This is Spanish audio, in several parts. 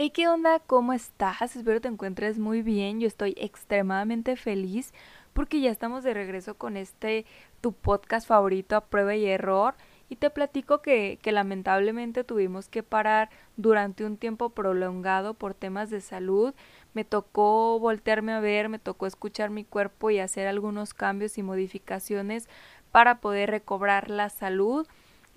Hey, ¿qué onda? ¿Cómo estás? Espero te encuentres muy bien. Yo estoy extremadamente feliz porque ya estamos de regreso con este tu podcast favorito a prueba y error. Y te platico que, que lamentablemente tuvimos que parar durante un tiempo prolongado por temas de salud. Me tocó voltearme a ver, me tocó escuchar mi cuerpo y hacer algunos cambios y modificaciones para poder recobrar la salud.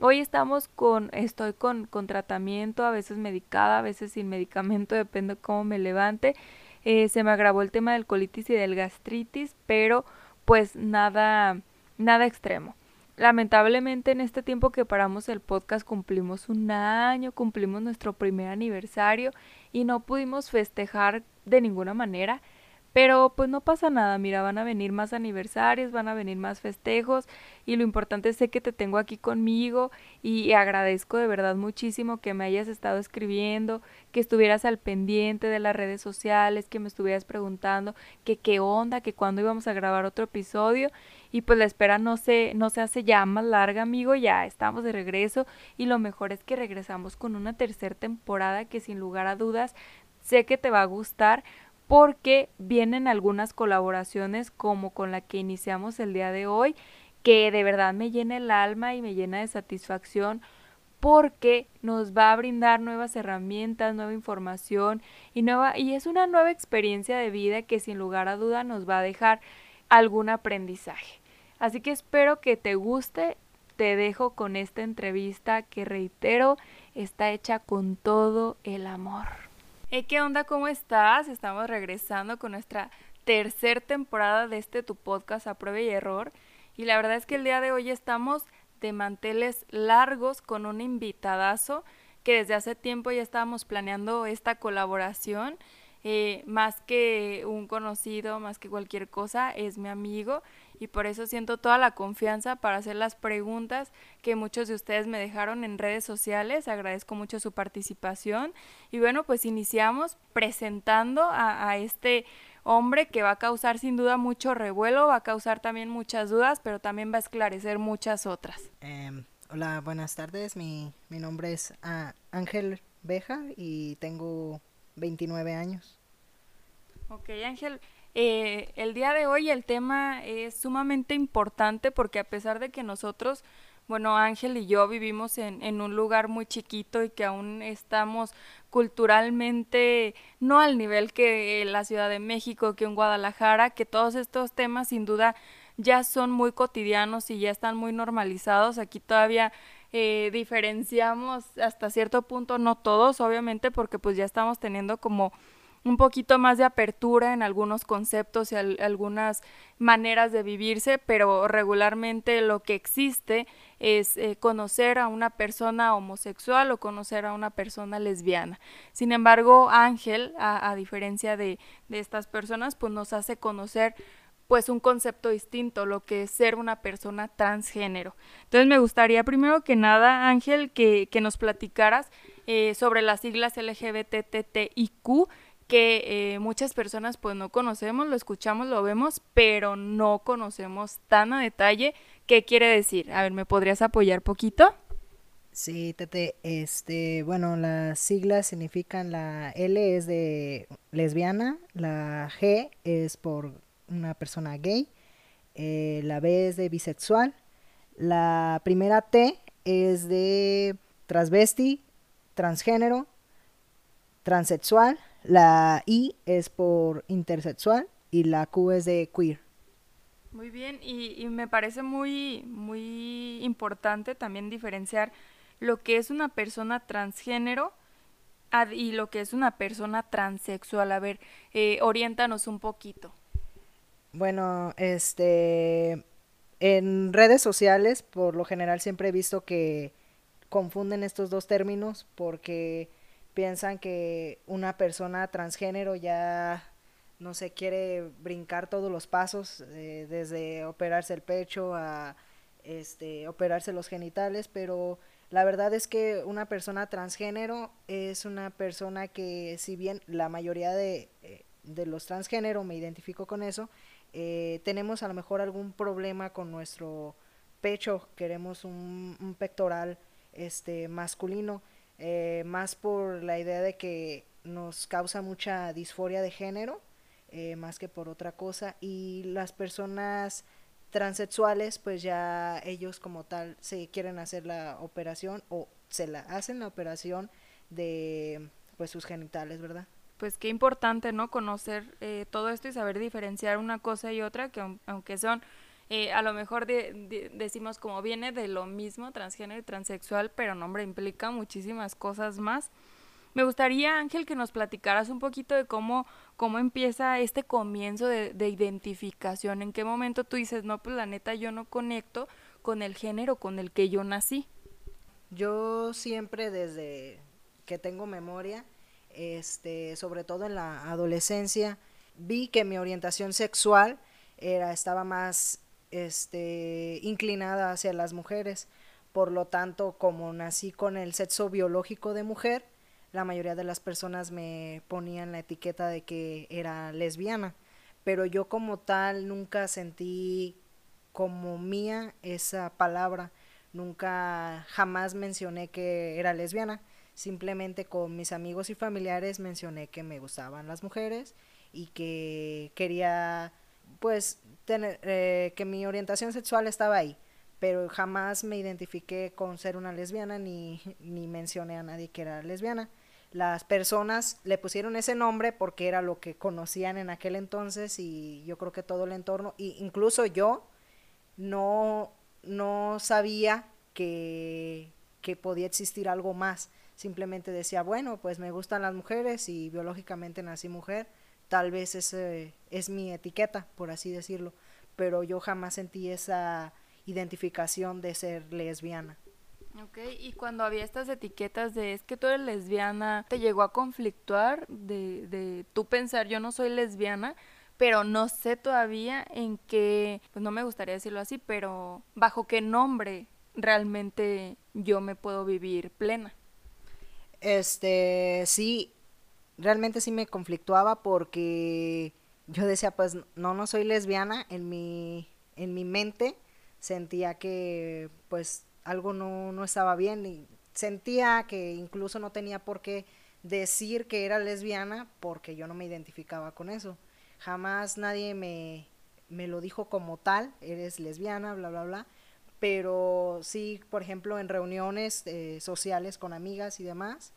Hoy estamos con, estoy con, con tratamiento, a veces medicada, a veces sin medicamento, depende de cómo me levante. Eh, se me agravó el tema del colitis y del gastritis, pero pues nada, nada extremo. Lamentablemente en este tiempo que paramos el podcast cumplimos un año, cumplimos nuestro primer aniversario y no pudimos festejar de ninguna manera. Pero pues no pasa nada, mira, van a venir más aniversarios, van a venir más festejos y lo importante es que te tengo aquí conmigo y agradezco de verdad muchísimo que me hayas estado escribiendo, que estuvieras al pendiente de las redes sociales, que me estuvieras preguntando que qué onda, que cuándo íbamos a grabar otro episodio y pues la espera no se no se hace ya más larga, amigo, ya estamos de regreso y lo mejor es que regresamos con una tercera temporada que sin lugar a dudas sé que te va a gustar porque vienen algunas colaboraciones como con la que iniciamos el día de hoy, que de verdad me llena el alma y me llena de satisfacción porque nos va a brindar nuevas herramientas, nueva información y nueva y es una nueva experiencia de vida que sin lugar a duda nos va a dejar algún aprendizaje. Así que espero que te guste. Te dejo con esta entrevista que reitero está hecha con todo el amor. ¿Qué onda? ¿Cómo estás? Estamos regresando con nuestra tercera temporada de este tu podcast a prueba y error. Y la verdad es que el día de hoy estamos de manteles largos con un invitadazo que desde hace tiempo ya estábamos planeando esta colaboración. Eh, más que un conocido, más que cualquier cosa, es mi amigo y por eso siento toda la confianza para hacer las preguntas que muchos de ustedes me dejaron en redes sociales. Agradezco mucho su participación y bueno, pues iniciamos presentando a, este hombre que va a causar sin duda mucho revuelo, va a causar también muchas dudas, pero también va a esclarecer muchas otras. Em, hola, buenas tardes. Mi, mi nombre es ah, Ángel Beja y tengo 29 años. Ok, Ángel, eh, el día de hoy el tema es sumamente importante porque a pesar de que nosotros, bueno, Ángel y yo vivimos en, en un lugar muy chiquito y que aún estamos culturalmente no al nivel que la Ciudad de México, que en Guadalajara, que todos estos temas sin duda ya son muy cotidianos y ya están muy normalizados. Aquí todavía eh, diferenciamos hasta cierto punto, no todos, obviamente, porque pues ya estamos teniendo como un poquito más de apertura en algunos conceptos y algunas maneras de vivirse, pero regularmente lo que existe es eh, conocer a una persona homosexual o conocer a una persona lesbiana. Sin embargo, Ángel, a, diferencia de, estas personas, pues nos hace conocer pues un concepto distinto, lo que es ser una persona transgénero. Entonces me gustaría primero que nada, Ángel, que, que nos platicaras eh, sobre las siglas LGBTTIQ que eh, muchas personas pues no conocemos, lo escuchamos, lo vemos, pero no conocemos tan a detalle qué quiere decir. A ver, ¿me podrías apoyar poquito? Sí, Tete, este, bueno, las siglas significan la L es de lesbiana, la G es por una persona gay, eh, la B es de bisexual, la primera T es de transvesti, transgénero, transexual, la I es por intersexual y la Q es de queer. Muy bien, y, me parece muy, muy importante también diferenciar lo que es una persona transgénero y lo que es una persona transexual. A ver, eh, oriéntanos un poquito. Bueno, este, en redes sociales, por lo general siempre he visto que confunden estos dos términos porque piensan que una persona transgénero ya no se quiere brincar todos los pasos, eh, desde operarse el pecho a este, operarse los genitales, pero la verdad es que una persona transgénero es una persona que si bien la mayoría de, eh, de los transgénero, me identifico con eso, eh, tenemos a lo mejor algún problema con nuestro pecho, queremos un, un pectoral este masculino, eh, más por la idea de que nos causa mucha disforia de género, eh, más que por otra cosa, y las personas transexuales, pues ya ellos como tal se quieren hacer la operación o se la hacen la operación de pues sus genitales, ¿verdad? Pues qué importante, ¿no? Conocer eh, todo esto y saber diferenciar una cosa y otra, que aunque son eh, a lo mejor decimos como viene de lo mismo, transgénero y transexual, pero no, hombre, implica muchísimas cosas más. Me gustaría, Ángel, que nos platicaras un poquito de cómo, cómo empieza este comienzo de, de identificación, en qué momento tú dices, no, pues la neta yo no conecto con el género con el que yo nací. Yo siempre desde que tengo memoria, este, sobre todo en la adolescencia, vi que mi orientación sexual era, estaba más este, inclinada hacia las mujeres. Por lo tanto, como nací con el sexo biológico de mujer, la mayoría de las personas me ponían la etiqueta de que era lesbiana. Pero yo como tal nunca sentí como mía esa palabra. Nunca jamás mencioné que era lesbiana. Simplemente con mis amigos y familiares mencioné que me gustaban las mujeres y que quería pues tener, eh, que mi orientación sexual estaba ahí, pero jamás me identifiqué con ser una lesbiana ni, ni mencioné a nadie que era lesbiana. Las personas le pusieron ese nombre porque era lo que conocían en aquel entonces y yo creo que todo el entorno, y incluso yo no, no sabía que, que podía existir algo más. Simplemente decía, bueno, pues me gustan las mujeres y biológicamente nací mujer tal vez ese es mi etiqueta, por así decirlo, pero yo jamás sentí esa identificación de ser lesbiana. Ok, y cuando había estas etiquetas de es que tú eres lesbiana, ¿te llegó a conflictuar de, de tú pensar yo no soy lesbiana? pero no sé todavía en qué, pues no me gustaría decirlo así, pero bajo qué nombre realmente yo me puedo vivir plena. Este, sí, realmente sí me conflictuaba porque yo decía, pues no, no soy lesbiana, en mi, en mi mente sentía que pues algo no, no estaba bien y sentía que incluso no tenía por qué decir que era lesbiana porque yo no me identificaba con eso. Jamás nadie me, me lo dijo como tal, eres lesbiana, bla, bla, bla. Pero sí, por ejemplo, en reuniones eh, sociales con amigas y demás,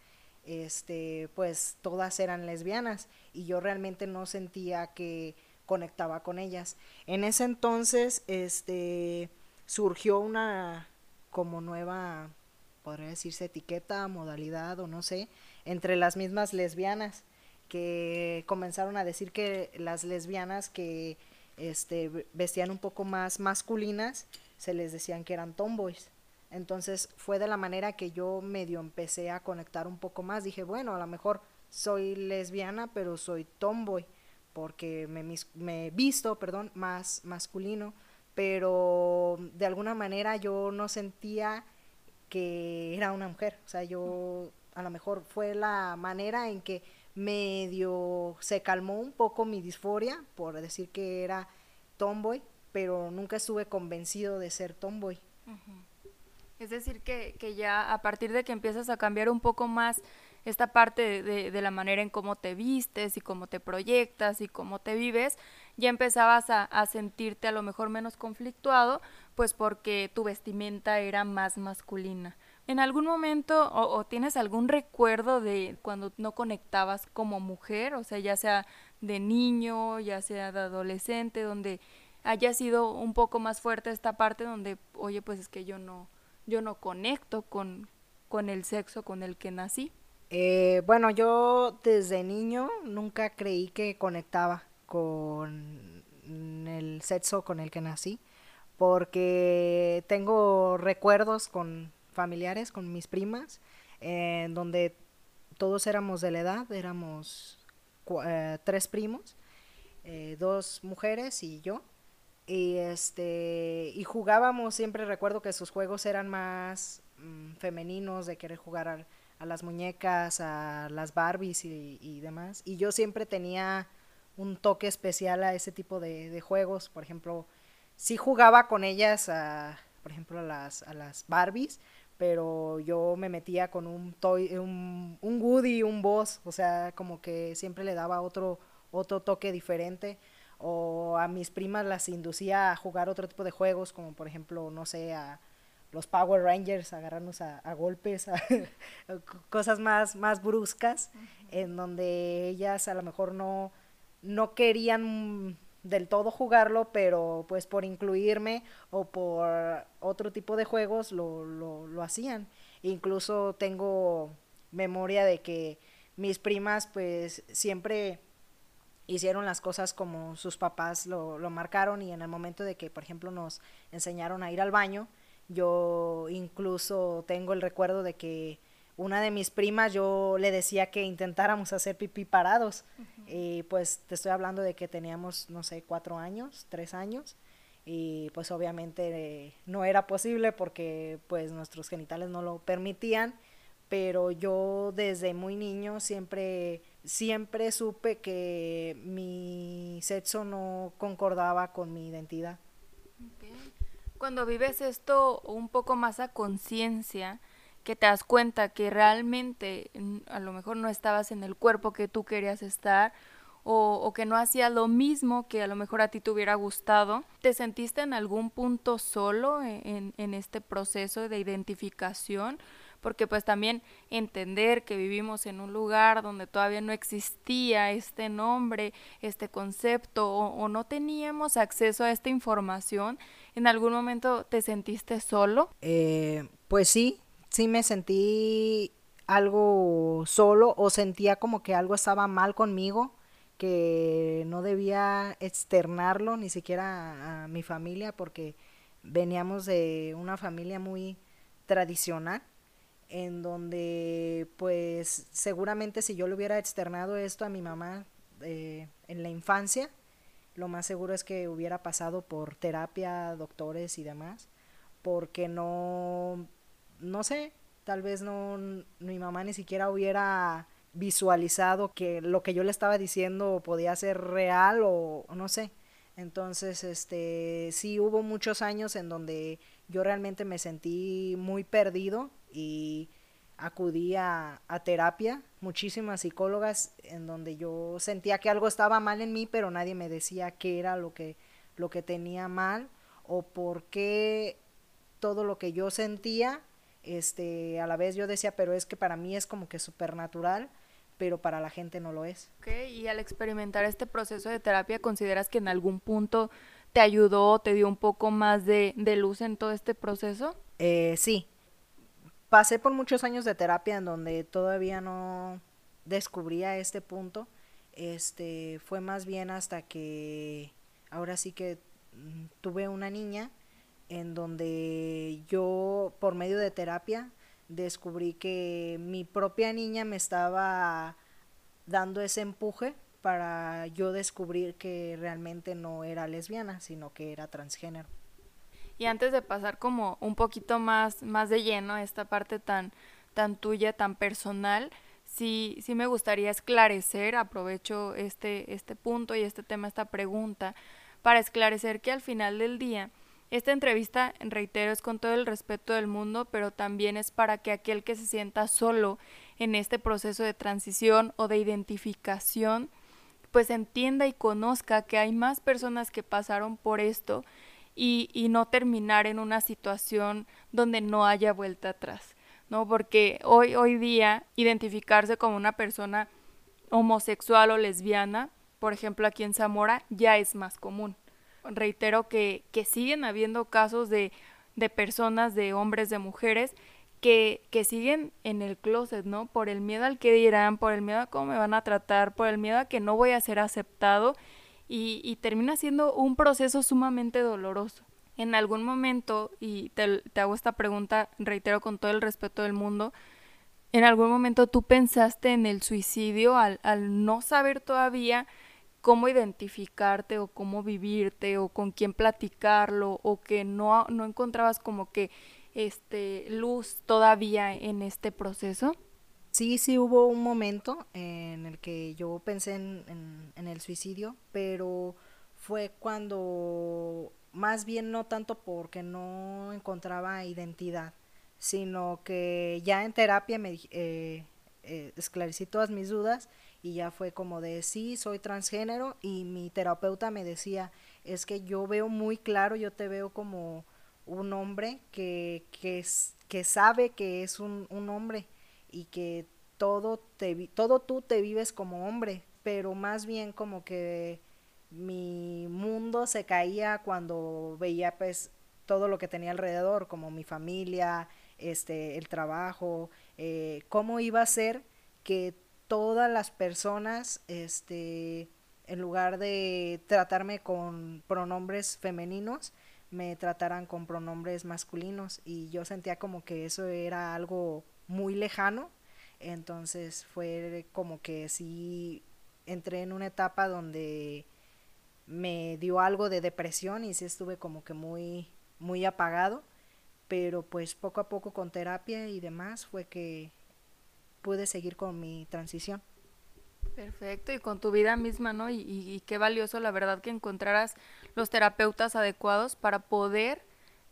este, pues todas eran lesbianas y yo realmente no sentía que conectaba con ellas. En ese entonces, este, surgió una como nueva, podría decirse etiqueta, modalidad o no sé, entre las mismas lesbianas que comenzaron a decir que las lesbianas que este vestían un poco más masculinas se les decían que eran tomboys entonces fue de la manera que yo medio empecé a conectar un poco más. Dije, bueno, a lo mejor soy lesbiana, pero soy tomboy, porque me, me visto, perdón, más masculino, pero de alguna manera yo no sentía que era una mujer. O sea, yo a lo mejor fue la manera en que medio se calmó un poco mi disforia por decir que era tomboy, pero nunca estuve convencido de ser tomboy. Es decir, que, que, ya a partir de que empiezas a cambiar un poco más esta parte de, de, la manera en cómo te vistes y cómo te proyectas y cómo te vives, ya empezabas a, a sentirte a lo mejor menos conflictuado, pues porque tu vestimenta era más masculina. ¿En algún momento o, o, tienes algún recuerdo de cuando no conectabas como mujer, o sea, ya sea de niño, ya sea de adolescente, donde haya sido un poco más fuerte esta parte donde, oye, pues es que yo no, yo no conecto con, con el sexo con el que nací. Eh, bueno, yo desde niño nunca creí que conectaba con el sexo con el que nací, porque tengo recuerdos con familiares, con mis primas, en donde todos éramos de la edad, éramos eh, tres primos, eh, dos mujeres y yo. Y este y jugábamos, siempre recuerdo que sus juegos eran más mm, femeninos, de querer jugar a, las muñecas, a las Barbies y, demás. Y yo siempre tenía un toque especial a ese tipo de, juegos. Por ejemplo, sí jugaba con ellas, a, por ejemplo, a las, a las Barbies, pero yo me metía con un toy, un, un Woody, un Boss, o sea, como que siempre le daba otro, otro toque diferente. O a mis primas las inducía a jugar otro tipo de juegos, como por ejemplo, no sé, a los Power Rangers, agarrarnos a, golpes, a cosas más, más bruscas, en donde ellas a lo mejor no, no querían del todo jugarlo, pero pues por incluirme o por otro tipo de juegos lo, lo, lo hacían. Incluso tengo memoria de que mis primas pues siempre hicieron las cosas como sus papás lo, lo, marcaron y en el momento de que, por ejemplo, nos enseñaron a ir al baño, yo incluso tengo el recuerdo de que una de mis primas yo le decía que intentáramos hacer pipí parados. Y pues te estoy hablando de que teníamos, no sé, cuatro años, tres años. Y pues obviamente no era posible porque pues nuestros genitales no lo permitían. Pero yo desde muy niño siempre, siempre supe que mi sexo no concordaba con mi identidad. Cuando vives esto un poco más a conciencia, que te das cuenta que realmente a lo mejor no estabas en el cuerpo que tú querías estar o, que no hacías lo mismo que a lo mejor a ti te hubiera gustado. ¿Te sentiste en algún punto solo e, en, en este proceso de identificación? Porque pues también entender que vivimos en un lugar donde todavía no existía este nombre, este concepto o, no teníamos acceso a esta información, ¿en algún momento te sentiste solo? Eh, pues sí, sí me sentí algo solo o sentía como que algo estaba mal conmigo, que no debía externarlo ni siquiera a, mi familia porque veníamos de una familia muy tradicional en donde pues seguramente si yo le hubiera externado esto a mi mamá eh, en la infancia, lo más seguro es que hubiera pasado por terapia, doctores y demás, porque no no sé, tal vez no, mi mamá ni siquiera hubiera visualizado que lo que yo le estaba diciendo podía ser real o, no sé. Entonces, este, sí hubo muchos años en donde yo realmente me sentí muy perdido y acudí a, a, terapia, muchísimas psicólogas en donde yo sentía que algo estaba mal en mí, pero nadie me decía qué era lo que, lo que tenía mal o por qué todo lo que yo sentía este, a la vez yo decía, pero es que para mí es como que supernatural, pero para la gente no lo es. Ok, y al experimentar este proceso de terapia, ¿consideras que en algún punto te ayudó, te dio un poco más de, de luz en todo este proceso? Eh, sí. Pasé por muchos años de terapia en donde todavía no descubría este punto. Este, fue más bien hasta que ahora sí que mm, tuve una niña en donde yo por medio de terapia descubrí que mi propia niña me estaba dando ese empuje para yo descubrir que realmente no era lesbiana, sino que era transgénero. Y antes de pasar como un poquito más, más de lleno esta parte tan, tan tuya, tan personal, sí, sí me gustaría esclarecer, aprovecho este, este punto y este tema, esta pregunta, para esclarecer que al final del día, esta entrevista, reitero, es con todo el respeto del mundo, pero también es para que aquel que se sienta solo en este proceso de transición o de identificación, pues entienda y conozca que hay más personas que pasaron por esto y, y no terminar en una situación donde no haya vuelta atrás, ¿no? Porque hoy, hoy día identificarse como una persona homosexual o lesbiana, por ejemplo aquí en Zamora, ya es más común reitero que, que siguen habiendo casos de, de personas, de hombres, de mujeres, que, que, siguen en el closet, ¿no? Por el miedo al que dirán, por el miedo a cómo me van a tratar, por el miedo a que no voy a ser aceptado y, y termina siendo un proceso sumamente doloroso. En algún momento, y te, hago esta pregunta, reitero con todo el respeto del mundo, ¿En algún momento tú pensaste en el suicidio al, al no saber todavía cómo identificarte o cómo vivirte o con quién platicarlo o que no, no encontrabas como que este luz todavía en este proceso? Sí, sí hubo un momento en el que yo pensé en, en, el suicidio, pero fue cuando más bien no tanto porque no encontraba identidad, sino que ya en terapia me eh, eh, esclarecí todas mis dudas y ya fue como de sí, soy transgénero y mi terapeuta me decía, es que yo veo muy claro, yo te veo como un hombre que, que, que sabe que es un, un hombre y que todo, te, todo tú te vives como hombre, pero más bien como que mi mundo se caía cuando veía pues todo lo que tenía alrededor, como mi familia, este, el trabajo, eh, cómo iba a ser que todas las personas, este, en lugar de tratarme con pronombres femeninos, me trataran con pronombres masculinos. Y yo sentía como que eso era algo muy lejano entonces fue como que sí entré en una etapa donde me dio algo de depresión y sí estuve como que muy muy apagado pero pues poco a poco con terapia y demás fue que pude seguir con mi transición Perfecto, y con tu vida misma, ¿no? Y, y, qué valioso, la verdad, que encontraras los terapeutas adecuados para poder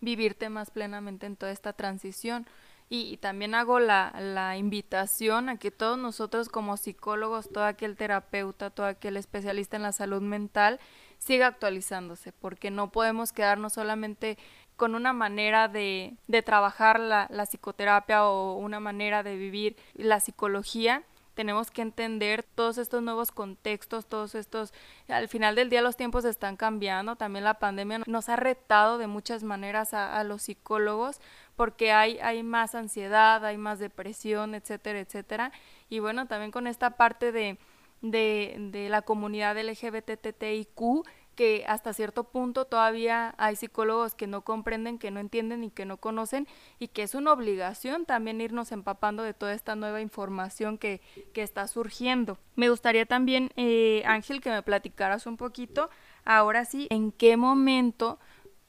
vivirte más plenamente en toda esta transición. Y, también hago la, la, invitación a que todos nosotros como psicólogos, todo aquel terapeuta, todo aquel especialista en la salud mental, siga actualizándose, porque no podemos quedarnos solamente con una manera de, de trabajar la, la psicoterapia o una manera de vivir la psicología. Tenemos que entender todos estos nuevos contextos, todos estos, al final del día los tiempos están cambiando, también la pandemia nos ha retado de muchas maneras a, los psicólogos porque hay, hay más ansiedad, hay más depresión, etcétera, etcétera. Y bueno, también con esta parte de, de, de la comunidad LGBTTIQ, que hasta cierto punto todavía hay psicólogos que no comprenden, que no entienden y que no conocen y que es una obligación también irnos empapando de toda esta nueva información que, que está surgiendo. Me gustaría también, eh, Ángel, que me platicaras un poquito, ahora sí, en qué momento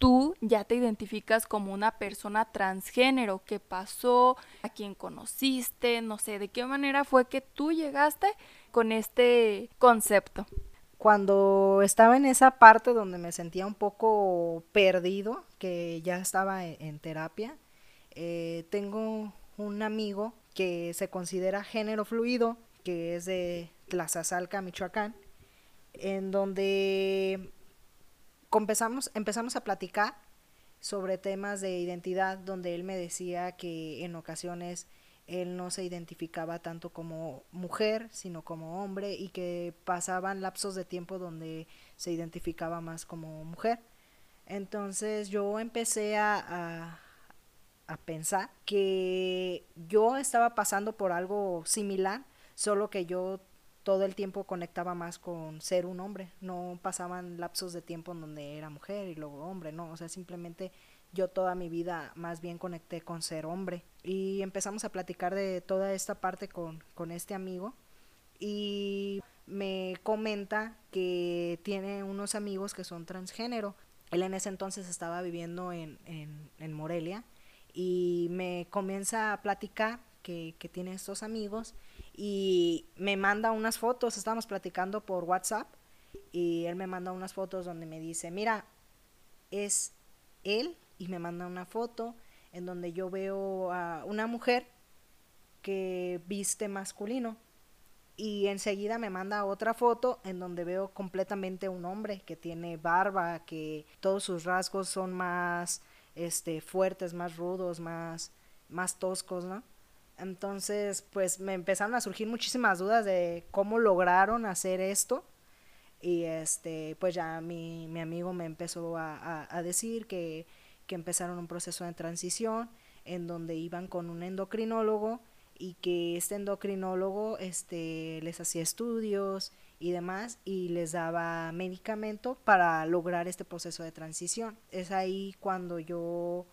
tú ya te identificas como una persona transgénero, qué pasó, a quién conociste, no sé, de qué manera fue que tú llegaste con este concepto cuando estaba en esa parte donde me sentía un poco perdido, que ya estaba e-, en, terapia, eh, tengo un amigo que se considera género fluido, que es de Tlazazalca, Michoacán, en donde empezamos, empezamos a platicar sobre temas de identidad, donde él me decía que en ocasiones él no se identificaba tanto como mujer, sino como hombre, y que pasaban lapsos de tiempo donde se identificaba más como mujer. Entonces yo empecé a, a, pensar que yo estaba pasando por algo similar, solo que yo todo el tiempo conectaba más con ser un hombre, no pasaban lapsos de tiempo en donde era mujer y luego hombre, no, o sea, simplemente yo toda mi vida más bien conecté con ser hombre y empezamos a platicar de toda esta parte con, con este amigo y me comenta que tiene unos amigos que son transgénero. Él en ese entonces estaba viviendo en, en, en Morelia y me comienza a platicar que, tiene estos amigos y me manda unas fotos, estábamos platicando por WhatsApp y él me manda unas fotos donde me dice, mira, es él y me manda una foto en donde yo veo a una mujer que viste masculino y enseguida me manda otra foto en donde veo completamente un hombre que tiene barba, que todos sus rasgos son más este fuertes, más rudos, más más toscos, ¿no? Entonces, pues me empezaron a surgir muchísimas dudas de cómo lograron hacer esto. Y este, pues ya mi, mi amigo me empezó a, a decir que que empezaron un proceso de transición en donde iban con un endocrinólogo y que este endocrinólogo este, les hacía estudios y demás y les daba medicamento para lograr este proceso de transición. Es ahí cuando yo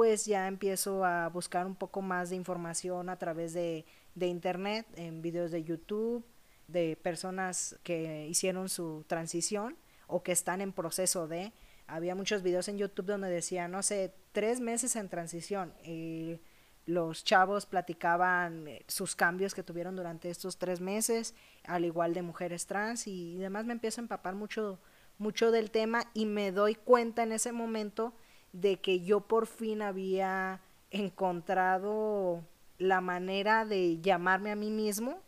pues ya empiezo a buscar un poco más de información a través de, de internet, en videos de YouTube, de personas que hicieron su transición o que están en proceso de. Había muchos videos en YouTube donde decía, no sé, tres meses en transición. Y los chavos platicaban eh, sus cambios que tuvieron durante estos tres meses, al igual de mujeres trans y, demás. Me empiezo a empapar mucho, mucho del tema y me doy cuenta en ese momento de que yo por fin había encontrado la manera de llamarme a mí mismo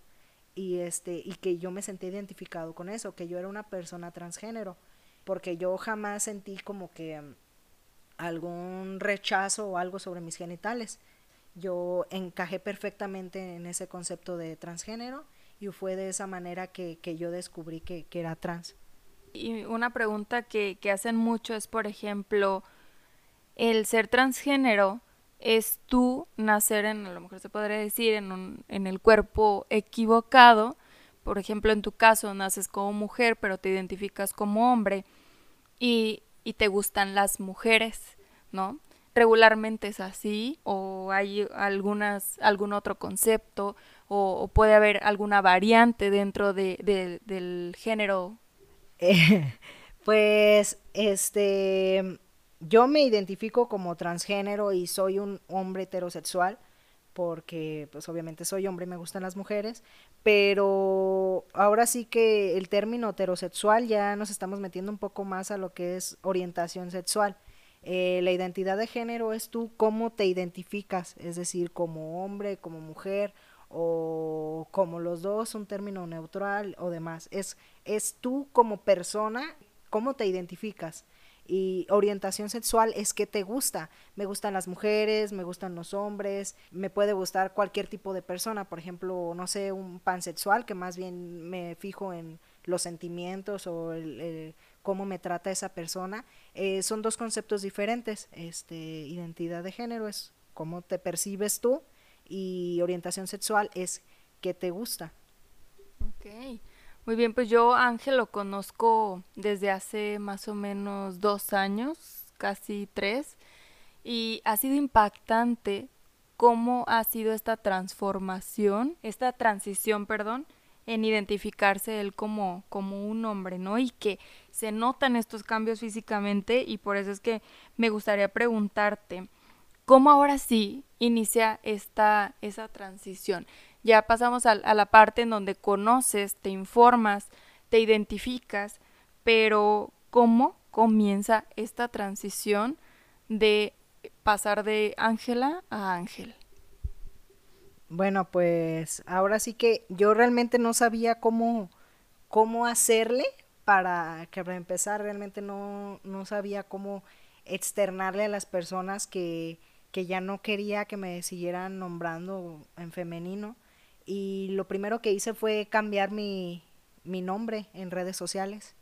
y este y que yo me sentí identificado con eso, que yo era una persona transgénero, porque yo jamás sentí como que mm, algún rechazo o algo sobre mis genitales. Yo encajé perfectamente en ese concepto de transgénero y fue de esa manera que, que yo descubrí que, que, era trans. Y una pregunta que, que hacen mucho es, por ejemplo, el ser transgénero es tú nacer en, a lo mejor se podría decir, en, un, en el cuerpo equivocado. Por ejemplo, en tu caso naces como mujer, pero te identificas como hombre y, y te gustan las mujeres, ¿no? Regularmente es así, o hay algunas, algún otro concepto, o, puede haber alguna variante dentro de, del género. pues, este, yo me identifico como transgénero y soy un hombre heterosexual porque pues obviamente soy hombre y me gustan las mujeres, pero ahora sí que el término heterosexual ya nos estamos metiendo un poco más a lo que es orientación sexual. Eh, la identidad de género es tú cómo te identificas, es decir, como hombre, como mujer o como los dos, un término neutral o demás. Es, es tú como persona, cómo te identificas y orientación sexual es que te gusta. Me gustan las mujeres, me gustan los hombres, me puede gustar cualquier tipo de persona, por ejemplo, no sé, un pansexual que más bien me fijo en los sentimientos o el, cómo me trata esa persona. Eh, son dos conceptos diferentes. Este, identidad de género es cómo te percibes tú y orientación sexual es qué te gusta. Muy bien, pues yo Ángel lo conozco desde hace más o menos dos años, casi tres, y ha sido impactante cómo ha sido esta transformación, esta transición, perdón, en identificarse él como, como un hombre, ¿no? Y que se notan estos cambios físicamente y por eso es que me gustaría preguntarte, ¿cómo ahora sí inicia esta, esa transición? Ya pasamos a, la parte en donde conoces, te informas, te identificas, pero ¿cómo comienza esta transición de pasar de Ángela a Ángel? Bueno, pues ahora sí que yo realmente no sabía cómo, cómo hacerle para que para empezar realmente no, no sabía cómo externarle a las personas que, que ya no quería que me siguieran nombrando en femenino y lo primero que hice fue cambiar mi, mi nombre en redes sociales.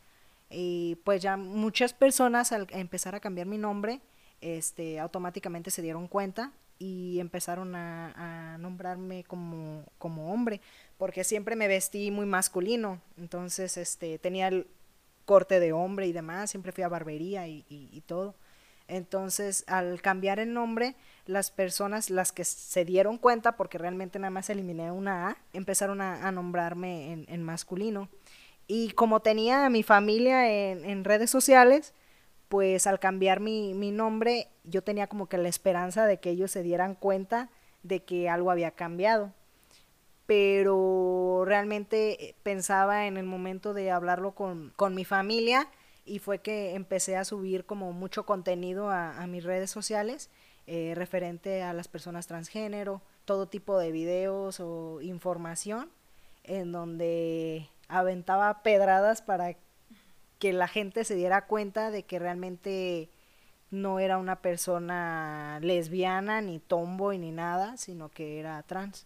Y pues ya muchas personas al empezar a cambiar mi nombre, este, automáticamente se dieron cuenta y empezaron a, nombrarme como, como hombre, porque siempre me vestí muy masculino, entonces este, tenía el corte de hombre y demás, siempre fui a barbería y, y todo. Entonces, al cambiar el nombre, las personas, las que se dieron cuenta, porque realmente nada más eliminé una A, empezaron a, nombrarme en, masculino. Y como tenía a mi familia en, redes sociales, pues al cambiar mi, mi, nombre, yo tenía como que la esperanza de que ellos se dieran cuenta de que algo había cambiado. Pero realmente pensaba en el momento de hablarlo con, con mi familia y fue que empecé a subir como mucho contenido a, mis redes sociales eh, referente a las personas transgénero, todo tipo de videos o información en donde aventaba pedradas para que la gente se diera cuenta de que realmente no era una persona lesbiana, ni tomboy, ni nada, sino que era trans.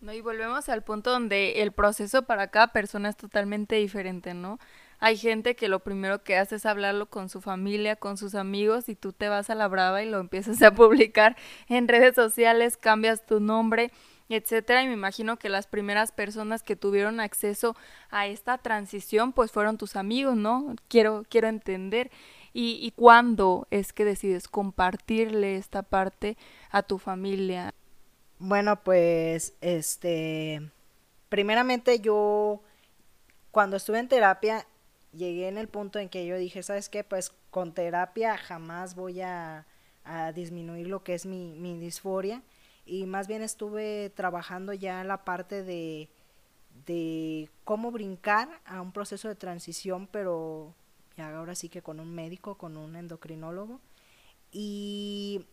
No, y volvemos al punto donde el proceso para cada persona es totalmente diferente, ¿no? Hay gente que lo primero que hace es hablarlo con su familia, con sus amigos y tú te vas a la brava y lo empiezas a publicar en redes sociales, cambias tu nombre, etcétera y me imagino que las primeras personas que tuvieron acceso a esta transición pues fueron tus amigos, ¿no? Quiero quiero entender ¿Y, y cuándo es que decides compartirle esta parte a tu familia? Bueno, pues, este, primeramente yo, cuando estuve en terapia, llegué en el punto en que yo dije, ¿sabes qué? Pues con terapia jamás voy a, a disminuir lo que es mi, mi disforia y más bien estuve trabajando ya la parte de, de cómo brincar a un proceso de transición, pero ya ahora sí que con un médico, con un endocrinólogo. Y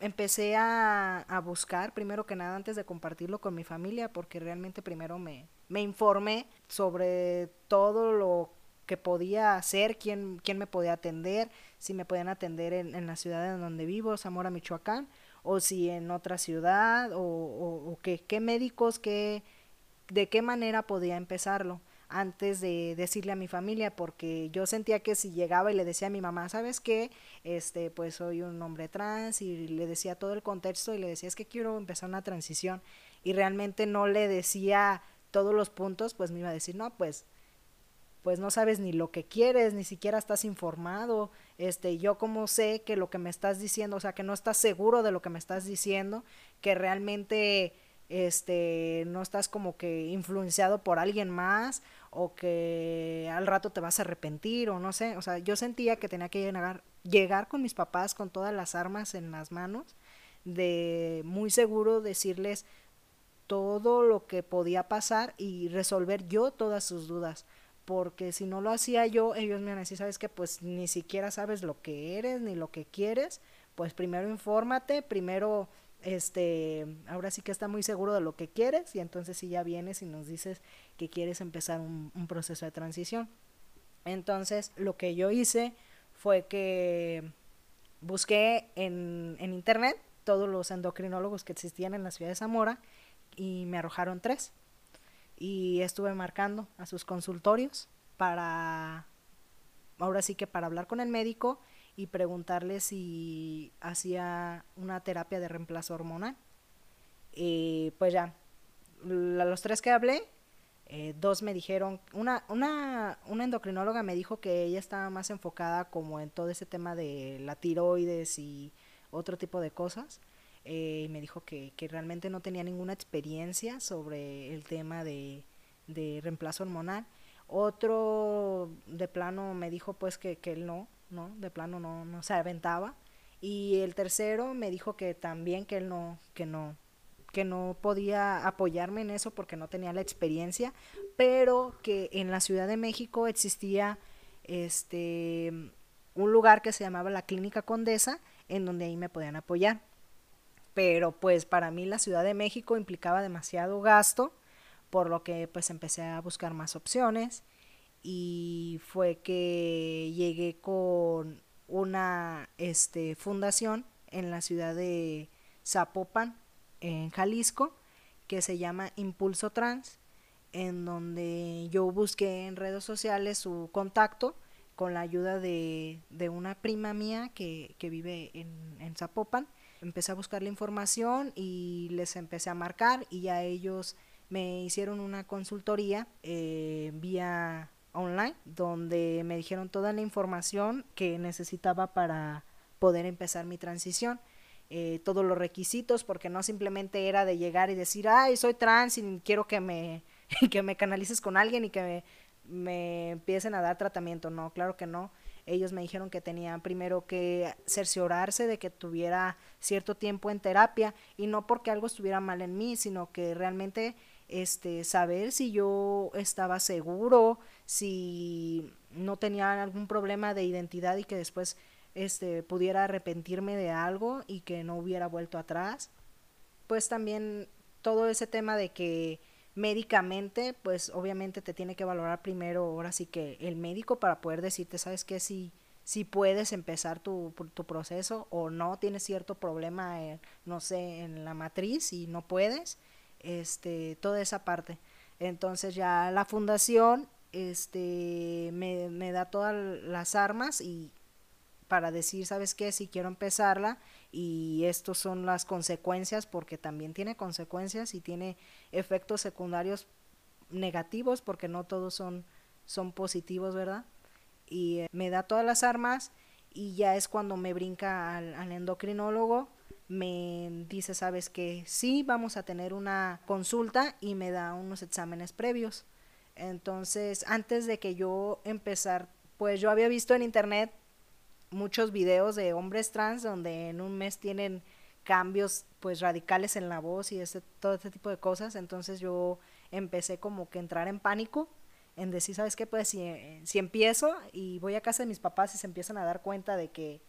empecé a, a, buscar, primero que nada, antes de compartirlo con mi familia, porque realmente primero me, me informé sobre todo lo que podía hacer, quién, quién me podía atender, si me podían atender en, en la ciudad en donde vivo, Zamora, Michoacán, o si en otra ciudad, o, o, o qué, qué médicos, qué, de qué manera podía empezarlo antes de decirle a mi familia porque yo sentía que si llegaba y le decía a mi mamá, ¿sabes qué? Este, pues soy un hombre trans y le decía todo el contexto y le decía, es que quiero empezar una transición y realmente no le decía todos los puntos, pues me iba a decir, "No, pues pues no sabes ni lo que quieres, ni siquiera estás informado, este, yo como sé que lo que me estás diciendo, o sea, que no estás seguro de lo que me estás diciendo, que realmente este no estás como que influenciado por alguien más o que al rato te vas a arrepentir o no sé, o sea, yo sentía que tenía que llegar, llegar con mis papás con todas las armas en las manos, de muy seguro decirles todo lo que podía pasar y resolver yo todas sus dudas porque si no lo hacía yo, ellos me van sabes que pues ni siquiera sabes lo que eres ni lo que quieres, pues primero infórmate, primero este, ahora sí que está muy seguro de lo que quieres y entonces si ya vienes y nos dices que quieres empezar un, un proceso de transición. Entonces lo que yo hice fue que busqué en, en internet todos los endocrinólogos que existían en la ciudad de Zamora y me arrojaron tres y estuve marcando a sus consultorios para, ahora sí que para hablar con el médico y preguntarle si hacía una terapia de reemplazo hormonal. Y pues ya, los tres que hablé, eh, dos me dijeron, una, una, una endocrinóloga me dijo que ella estaba más enfocada como en todo ese tema de la tiroides y otro tipo de cosas eh, me dijo que, que, realmente no tenía ninguna experiencia sobre el tema de, de, reemplazo hormonal. Otro de plano me dijo pues que, que él no, no, de plano no, no se aventaba. Y el tercero me dijo que también que él no, que no, que no podía apoyarme en eso porque no tenía la experiencia, pero que en la Ciudad de México existía este un lugar que se llamaba la Clínica Condesa, en donde ahí me podían apoyar pero pues para mí la Ciudad de México implicaba demasiado gasto, por lo que pues empecé a buscar más opciones y fue que llegué con una este, fundación en la ciudad de Zapopan, en Jalisco, que se llama Impulso Trans, en donde yo busqué en redes sociales su contacto con la ayuda de, de una prima mía que, que vive en, en Zapopan empecé a buscar la información y les empecé a marcar y ya ellos me hicieron una consultoría eh, vía online donde me dijeron toda la información que necesitaba para poder empezar mi transición. Eh, todos los requisitos porque no simplemente era de llegar y decir ay soy trans y quiero que me que me canalices con alguien y que me, me empiecen a dar tratamiento no claro que no ellos me dijeron que tenían primero que cerciorarse de que tuviera cierto tiempo en terapia y no porque algo estuviera mal en mí, sino que realmente este saber si yo estaba seguro, si no tenía algún problema de identidad y que después este pudiera arrepentirme de algo y que no hubiera vuelto atrás. Pues también todo ese tema de que médicamente, pues obviamente te tiene que valorar primero, ahora sí que el médico para poder decirte, sabes que si, si puedes empezar tu, tu proceso o no, tienes cierto problema, no sé, en la matriz y no puedes, este, toda esa parte. Entonces ya la fundación este, me, me da todas las armas y para decir, ¿sabes qué? Si quiero empezarla y estos son las consecuencias porque también tiene consecuencias y tiene efectos secundarios negativos porque no todos son, son positivos, ¿verdad? y eh, me da todas las armas y ya es cuando me brinca al, al endocrinólogo me dice, sabes que sí, vamos a tener una consulta y me da unos exámenes previos. Entonces, antes de que yo empezar, pues yo había visto en internet muchos videos de hombres trans donde en un mes tienen cambios pues radicales en la voz y ese, todo este tipo de cosas. Entonces yo empecé como que entrar en pánico, en decir, ¿sabes qué? Pues si, si empiezo y voy a casa de mis papás y se empiezan a dar cuenta de que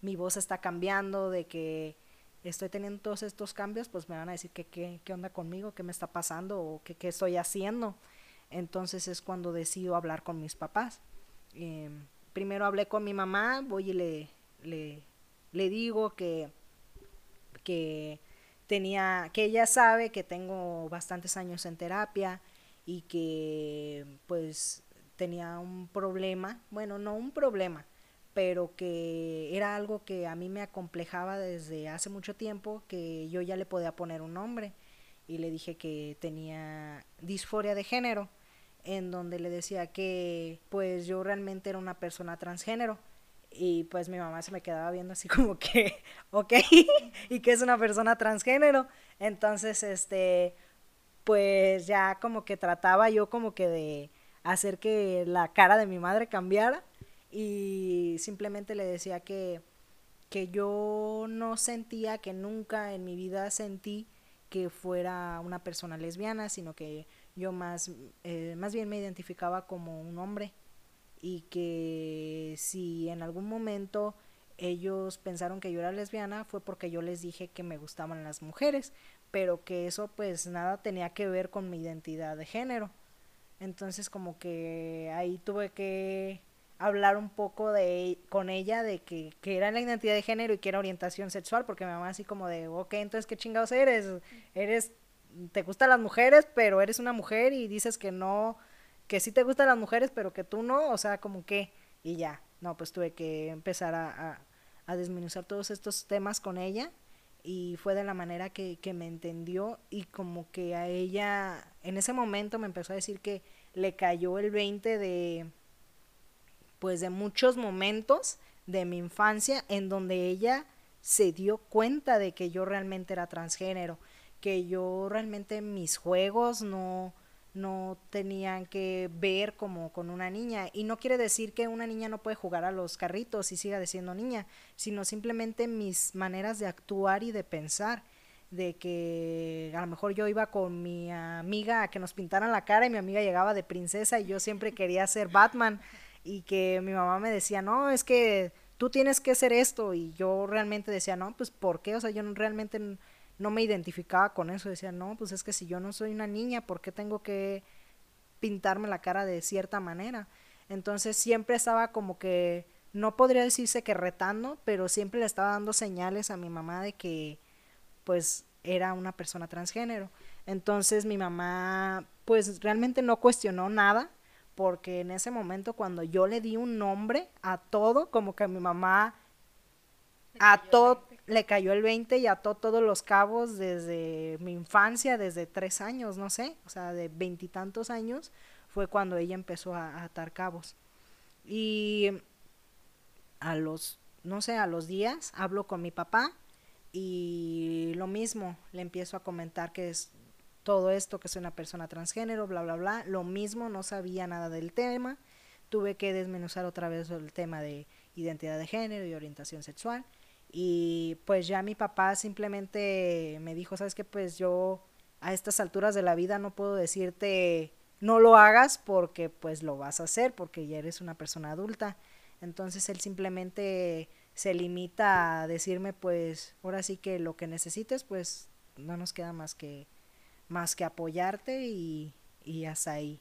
mi voz está cambiando, de que estoy teniendo todos estos cambios, pues me van a decir que qué, qué onda conmigo, qué me está pasando o qué, qué estoy haciendo. Entonces es cuando decido hablar con mis papás. Eh, primero hablé con mi mamá, voy y le, le, le digo que, que tenía, que ella sabe que tengo bastantes años en terapia y que pues tenía un problema, bueno, no un problema, pero que era algo que a mí me acomplejaba desde hace mucho tiempo, que yo ya le podía poner un nombre. Y le dije que tenía disforia de género, en donde le decía que pues yo realmente era una persona transgénero. Y pues mi mamá se me quedaba viendo así como que, ok, y que es una persona transgénero. Entonces, este, pues ya como que trataba yo como que de hacer que la cara de mi madre cambiara y simplemente le decía que, que yo no sentía, que nunca en mi vida sentí que fuera una persona lesbiana, sino que yo más, eh, más bien me identificaba como un hombre y que si en algún momento ellos pensaron que yo era lesbiana fue porque yo les dije que me gustaban las mujeres, pero que eso pues nada tenía que ver con mi identidad de género. Entonces como que ahí tuve que hablar un poco de con ella de que, que, era la identidad de género y que era orientación sexual, porque mi mamá así como de, ok, entonces qué chingados eres, eres, te gustan las mujeres, pero eres una mujer y dices que no, que sí te gustan las mujeres, pero que tú no, o sea, como que, y ya, no, pues tuve que empezar a, a, todos estos temas con ella y fue de la manera que, que me entendió y como que a ella en ese momento me empezó a decir que le cayó el 20 de pues de muchos momentos de mi infancia en donde ella se dio cuenta de que yo realmente era transgénero, que yo realmente mis juegos no no tenían que ver como con una niña. Y no quiere decir que una niña no puede jugar a los carritos y siga siendo niña, sino simplemente mis maneras de actuar y de pensar de que a lo mejor yo iba con mi amiga a que nos pintaran la cara y mi amiga llegaba de princesa y yo siempre quería ser Batman y que mi mamá me decía, no, es que tú tienes que hacer esto y yo realmente decía, no, pues ¿por qué? O sea, yo realmente no me identificaba con eso, decía, no, pues es que si yo no soy una niña, ¿por qué tengo que pintarme la cara de cierta manera? Entonces siempre estaba como que, no podría decirse que retando, pero siempre le estaba dando señales a mi mamá de que pues era una persona transgénero. Entonces mi mamá pues realmente no cuestionó nada, porque en ese momento cuando yo le di un nombre a todo, como que mi mamá a todo le cayó el 20 y ató todos los cabos desde mi infancia, desde tres años, no sé, o sea, de veintitantos años fue cuando ella empezó a, atar cabos. Y a los, no sé, a los días hablo con mi papá y lo mismo, le empiezo a comentar que es todo esto, que soy una persona transgénero, bla, bla, bla. Lo mismo, no sabía nada del tema. Tuve que desmenuzar otra vez el tema de identidad de género y orientación sexual. Y pues ya mi papá simplemente me dijo, sabes que pues yo a estas alturas de la vida no puedo decirte no lo hagas porque pues lo vas a hacer porque ya eres una persona adulta. Entonces él simplemente se limita a decirme pues ahora sí que lo que necesites pues no nos queda más que más que apoyarte y, y hasta ahí.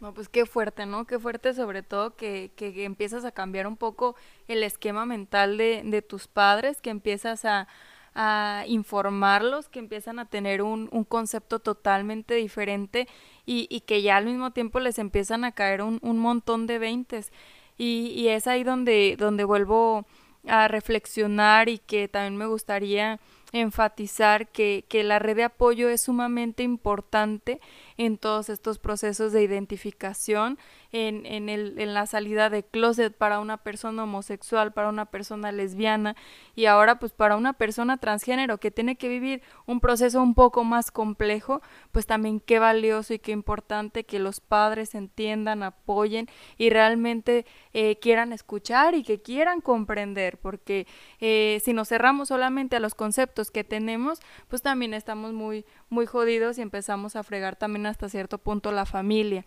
No, pues qué fuerte, ¿no? Qué fuerte sobre todo que, que, empiezas a cambiar un poco el esquema mental de, de tus padres, que empiezas a, a, informarlos, que empiezan a tener un, un concepto totalmente diferente y, y, que ya al mismo tiempo les empiezan a caer un, un montón de veintes. Y, y es ahí donde, donde vuelvo a reflexionar y que también me gustaría enfatizar que, que, la red de apoyo es sumamente importante en todos estos procesos de identificación en, en, el, en la salida de closet para una persona homosexual, para una persona lesbiana y ahora pues para una persona transgénero que tiene que vivir un proceso un poco más complejo, pues también qué valioso y qué importante que los padres entiendan, apoyen y realmente eh, quieran escuchar y que quieran comprender, porque eh, si nos cerramos solamente a los conceptos que tenemos, pues también estamos muy, muy jodidos y empezamos a fregar también hasta cierto punto la familia.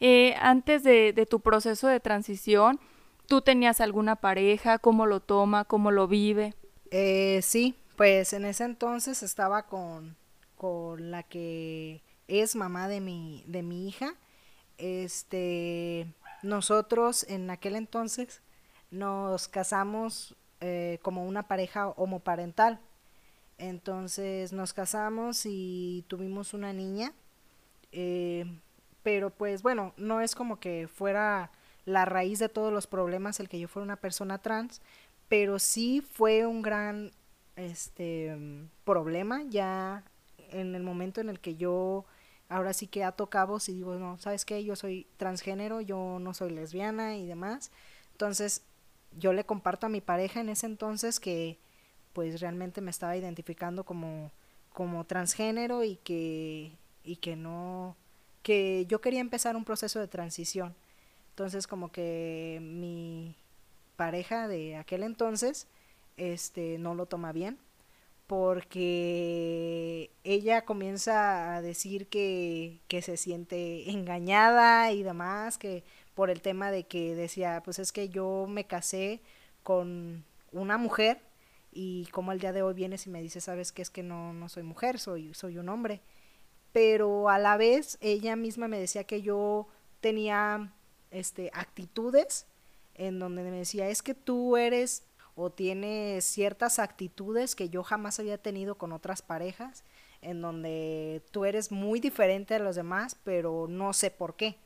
Eh, antes de, tu proceso de transición, ¿tú tenías alguna pareja? ¿Cómo lo toma? ¿Cómo lo vive? Eh, sí, pues en ese entonces estaba con, con la que es mamá de mi, de mi hija. Este, nosotros en aquel entonces nos casamos eh, como una pareja homoparental. Entonces nos casamos y tuvimos una niña. Eh, pero pues bueno, no es como que fuera la raíz de todos los problemas el que yo fuera una persona trans, pero sí fue un gran este problema ya en el momento en el que yo ahora sí que ato cabos y digo, no, ¿sabes qué? Yo soy transgénero, yo no soy lesbiana y demás. Entonces, yo le comparto a mi pareja en ese entonces que pues realmente me estaba identificando como como transgénero y que y que no que yo quería empezar un proceso de transición. Entonces como que mi pareja de aquel entonces este no lo toma bien porque ella comienza a decir que, que se siente engañada y demás, que por el tema de que decía, pues es que yo me casé con una mujer y como el día de hoy vienes y me dices, sabes que es que no, no soy mujer, soy, soy un hombre pero a la vez ella misma me decía que yo tenía este actitudes en donde me decía, es que tú eres o tienes ciertas actitudes que yo jamás había tenido con otras parejas, en donde tú eres muy diferente a los demás, pero no sé por qué.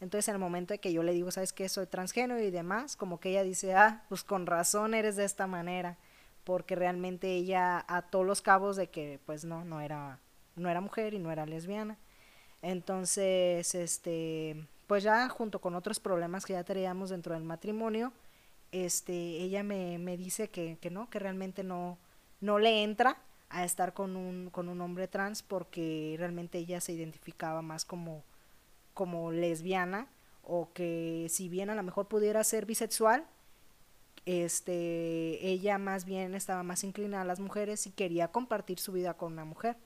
Entonces en el momento de que yo le digo, ¿sabes qué? Soy transgénero y demás, como que ella dice, ah, pues con razón eres de esta manera, porque realmente ella ató los cabos de que pues no, no era no era mujer y no era lesbiana. Entonces, este, pues ya junto con otros problemas que ya teníamos dentro del matrimonio, este, ella me, me dice que, que, no, que realmente no, no le entra a estar con un, con un hombre trans porque realmente ella se identificaba más como, como lesbiana o que si bien a lo mejor pudiera ser bisexual, este, ella más bien estaba más inclinada a las mujeres y quería compartir su vida con una mujer.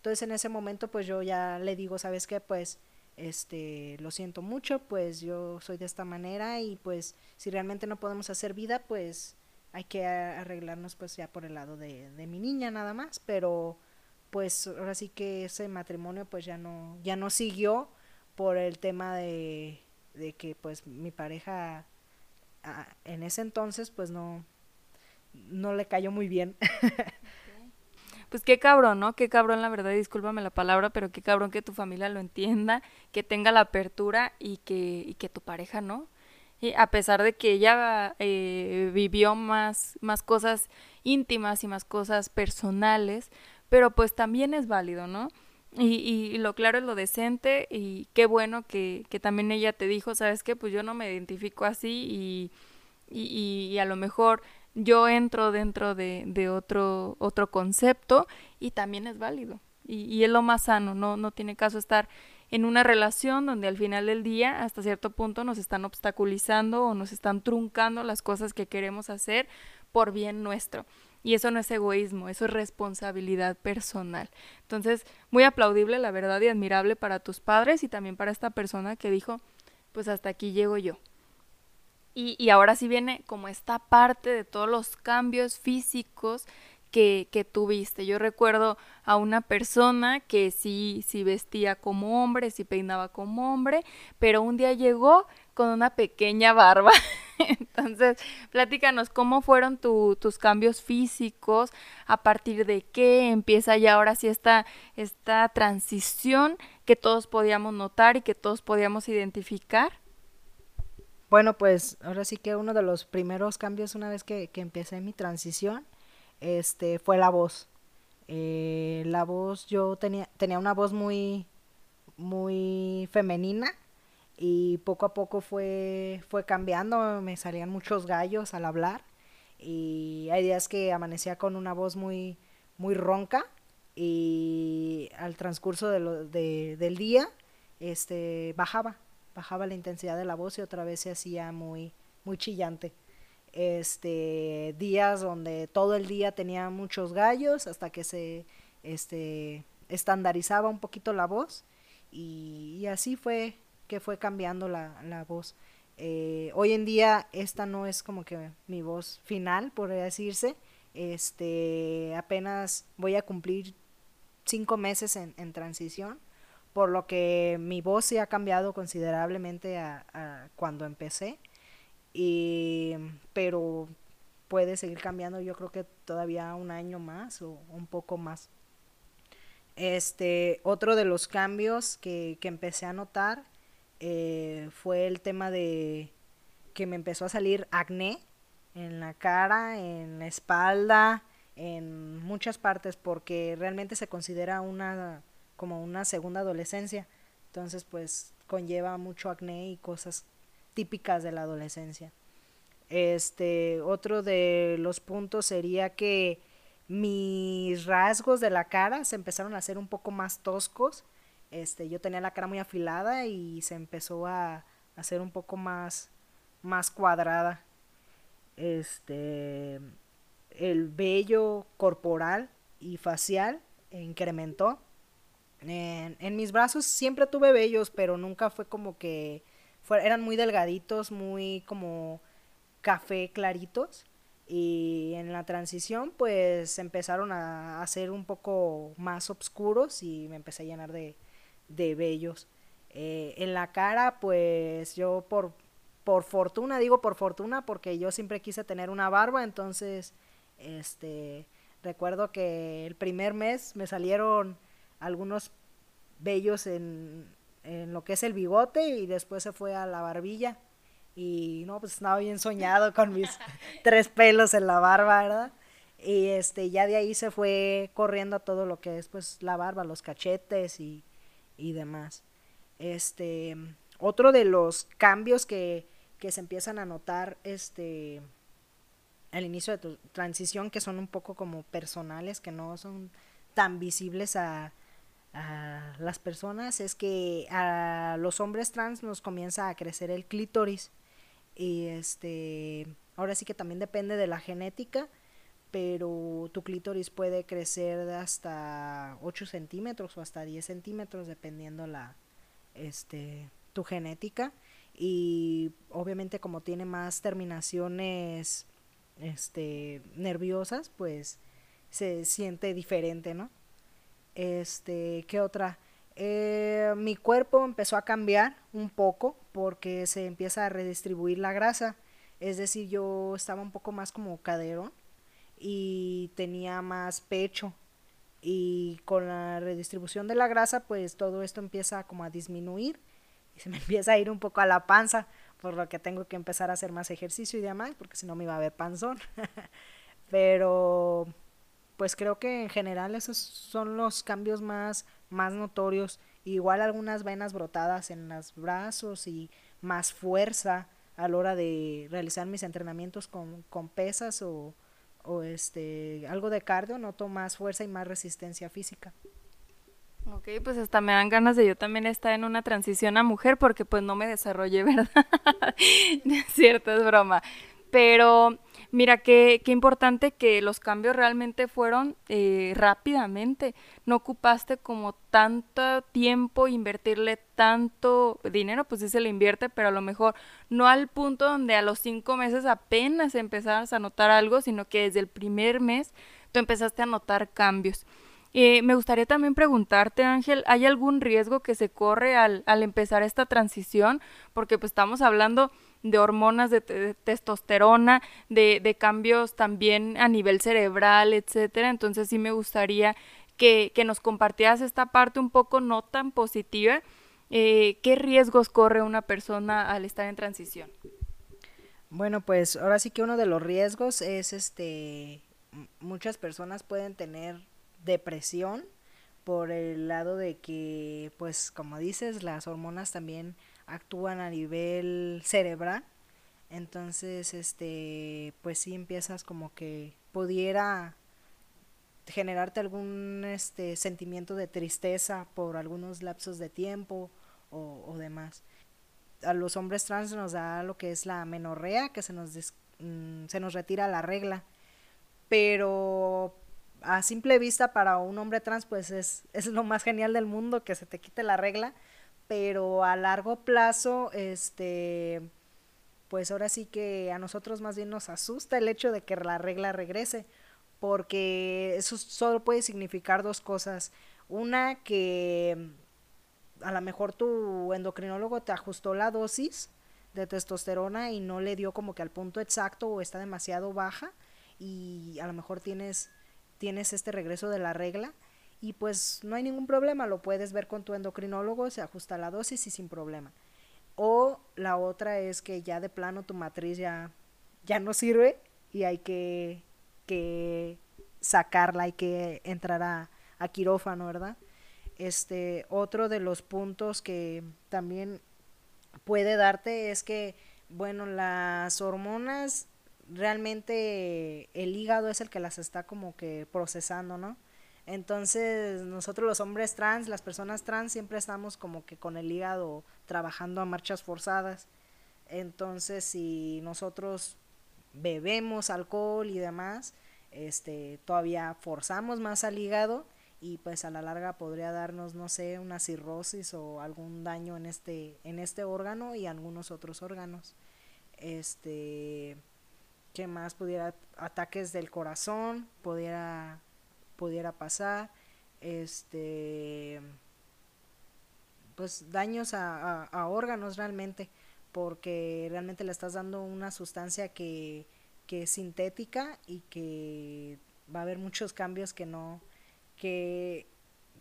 Entonces en ese momento pues yo ya le digo, ¿sabes qué? Pues este, lo siento mucho, pues yo soy de esta manera y pues si realmente no podemos hacer vida, pues hay que arreglarnos pues ya por el lado de, de mi niña nada más, pero pues ahora sí que ese matrimonio pues ya no, ya no siguió por el tema de, de que pues mi pareja en ese entonces pues no, no le cayó muy bien. pues qué cabrón, ¿no? Qué cabrón, la verdad, discúlpame la palabra, pero qué cabrón que tu familia lo entienda, que tenga la apertura y que, y que tu pareja no. Y a pesar de que ella eh, vivió más, más cosas íntimas y más cosas personales, pero pues también es válido, ¿no? Y, y, lo claro es lo decente y qué bueno que, que también ella te dijo, ¿sabes qué? Pues yo no me identifico así y, y, y a lo mejor yo entro dentro de, otro, otro concepto y también es válido. Y, y, es lo más sano, no, no tiene caso estar en una relación donde al final del día, hasta cierto punto, nos están obstaculizando o nos están truncando las cosas que queremos hacer por bien nuestro. Y eso no es egoísmo, eso es responsabilidad personal. Entonces, muy aplaudible, la verdad, y admirable para tus padres y también para esta persona que dijo, pues hasta aquí llego yo. Y, y ahora sí viene como esta parte de todos los cambios físicos que, que, tuviste. Yo recuerdo a una persona que sí, sí vestía como hombre, sí peinaba como hombre, pero un día llegó con una pequeña barba. Entonces, platícanos cómo fueron tu, tus cambios físicos, a partir de qué empieza ya ahora sí esta, esta transición que todos podíamos notar y que todos podíamos identificar. Bueno, pues ahora sí que uno de los primeros cambios una vez que, que empecé mi transición este, fue la voz. Eh, la voz, yo tenía, tenía una voz muy, muy femenina y poco a poco fue, fue cambiando, me salían muchos gallos al hablar y hay días que amanecía con una voz muy, muy ronca y al transcurso de del día este, bajaba, bajaba la intensidad de la voz y otra vez se hacía muy, muy chillante. Este, días donde todo el día tenía muchos gallos hasta que se este, estandarizaba un poquito la voz y, así fue que fue cambiando la, la voz. Eh, hoy en día esta no es como que mi voz final, podría decirse. Este, apenas voy a cumplir cinco meses en, en transición por lo que mi voz sí ha cambiado considerablemente a, cuando empecé, y, pero puede seguir cambiando yo creo que todavía un año más o un poco más. Este, otro de los cambios que, que empecé a notar eh, fue el tema de que me empezó a salir acné en la cara, en la espalda, en muchas partes, porque realmente se considera una como una segunda adolescencia. Entonces, pues conlleva mucho acné y cosas típicas de la adolescencia. Este, otro de los puntos sería que mis rasgos de la cara se empezaron a hacer un poco más toscos. Este, yo tenía la cara muy afilada y se empezó a hacer un poco más más cuadrada. Este, el vello corporal y facial incrementó en, mis brazos siempre tuve vellos, pero nunca fue como que eran muy delgaditos, muy como café claritos. Y en la transición pues empezaron a, ser un poco más oscuros y me empecé a llenar de, de vellos. Eh, en la cara pues yo por, por fortuna, digo por fortuna porque yo siempre quise tener una barba, entonces este recuerdo que el primer mes me salieron algunos vellos en, en lo que es el bigote y después se fue a la barbilla y no, pues estaba bien soñado con mis tres pelos en la barba, ¿verdad? Y este, ya de ahí se fue corriendo a todo lo que es pues la barba, los cachetes y, y demás. Este, otro de los cambios que, que se empiezan a notar, este, al inicio de tu transición, que son un poco como personales, que no son tan visibles a, a las personas es que a los hombres trans nos comienza a crecer el clítoris. Y este ahora sí que también depende de la genética pero tu clítoris puede crecer hasta 8 centímetros o hasta 10 centímetros dependiendo la este tu genética. Y obviamente como tiene más terminaciones este nerviosas pues se siente diferente no este, ¿qué otra? Eh, mi cuerpo empezó a cambiar un poco porque se empieza a redistribuir la grasa. Es decir, yo estaba un poco más como caderón y tenía más pecho. Y con la redistribución de la grasa, pues todo esto empieza como a disminuir y se me empieza a ir un poco a la panza, por lo que tengo que empezar a hacer más ejercicio y demás, porque si no me iba a ver panzón. Pero pues creo que en general esos son los cambios más, más notorios. Igual algunas venas brotadas en los brazos y más fuerza a la hora de realizar mis entrenamientos con, con pesas o, o este algo de cardio, noto más fuerza y más resistencia física. Ok, pues hasta me dan ganas de yo también estar en una transición a mujer porque pues no me desarrollé, ¿verdad? cierto, es broma. Pero mira, qué, qué importante que los cambios realmente fueron eh, rápidamente. No ocupaste como tanto tiempo, invertirle tanto dinero, pues sí se le invierte, pero a lo mejor no al punto donde a los cinco meses apenas empezabas a notar algo, sino que desde el primer mes tú empezaste a notar cambios. Eh, me gustaría también preguntarte, Ángel, ¿hay algún riesgo que se corre al, al empezar esta transición? Porque pues estamos hablando de hormonas de, testosterona, de, de, cambios también a nivel cerebral, etcétera. Entonces sí me gustaría que, que nos compartieras esta parte un poco no tan positiva. Eh, ¿Qué riesgos corre una persona al estar en transición? Bueno, pues ahora sí que uno de los riesgos es este muchas personas pueden tener depresión por el lado de que, pues como dices, las hormonas también actúan a nivel cerebral. Entonces, este, pues sí empiezas como que pudiera generarte algún este sentimiento de tristeza por algunos lapsos de tiempo o, demás. A los hombres trans nos da lo que es la menorrea, que se nos, mm, se nos retira la regla. Pero a simple vista para un hombre trans pues es, es lo más genial del mundo que se te quite la regla, pero a largo plazo, este, pues ahora sí que a nosotros más bien nos asusta el hecho de que la regla regrese, porque eso solo puede significar dos cosas. Una, que a lo mejor tu endocrinólogo te ajustó la dosis de testosterona y no le dio como que al punto exacto o está demasiado baja y a lo mejor tienes tienes este regreso de la regla y pues no hay ningún problema, lo puedes ver con tu endocrinólogo, se ajusta la dosis y sin problema. O la otra es que ya de plano tu matriz ya, ya no sirve y hay que, que sacarla, hay que entrar a, a quirófano, ¿verdad? Este, otro de los puntos que también puede darte es que, bueno, las hormonas realmente el hígado es el que las está como que procesando, ¿no? Entonces, nosotros los hombres trans, las personas trans, siempre estamos como que con el hígado trabajando a marchas forzadas. Entonces, si nosotros bebemos alcohol y demás, este, todavía forzamos más al hígado y pues a la larga podría darnos, no sé, una cirrosis o algún daño en este, en este órgano y algunos otros órganos. Este, ¿Qué más pudiera? Ataques del corazón, pudiera, pudiera pasar. Este. Pues daños a, órganos realmente, porque realmente le estás dando una sustancia que, que es sintética y que va a haber muchos cambios que no, que,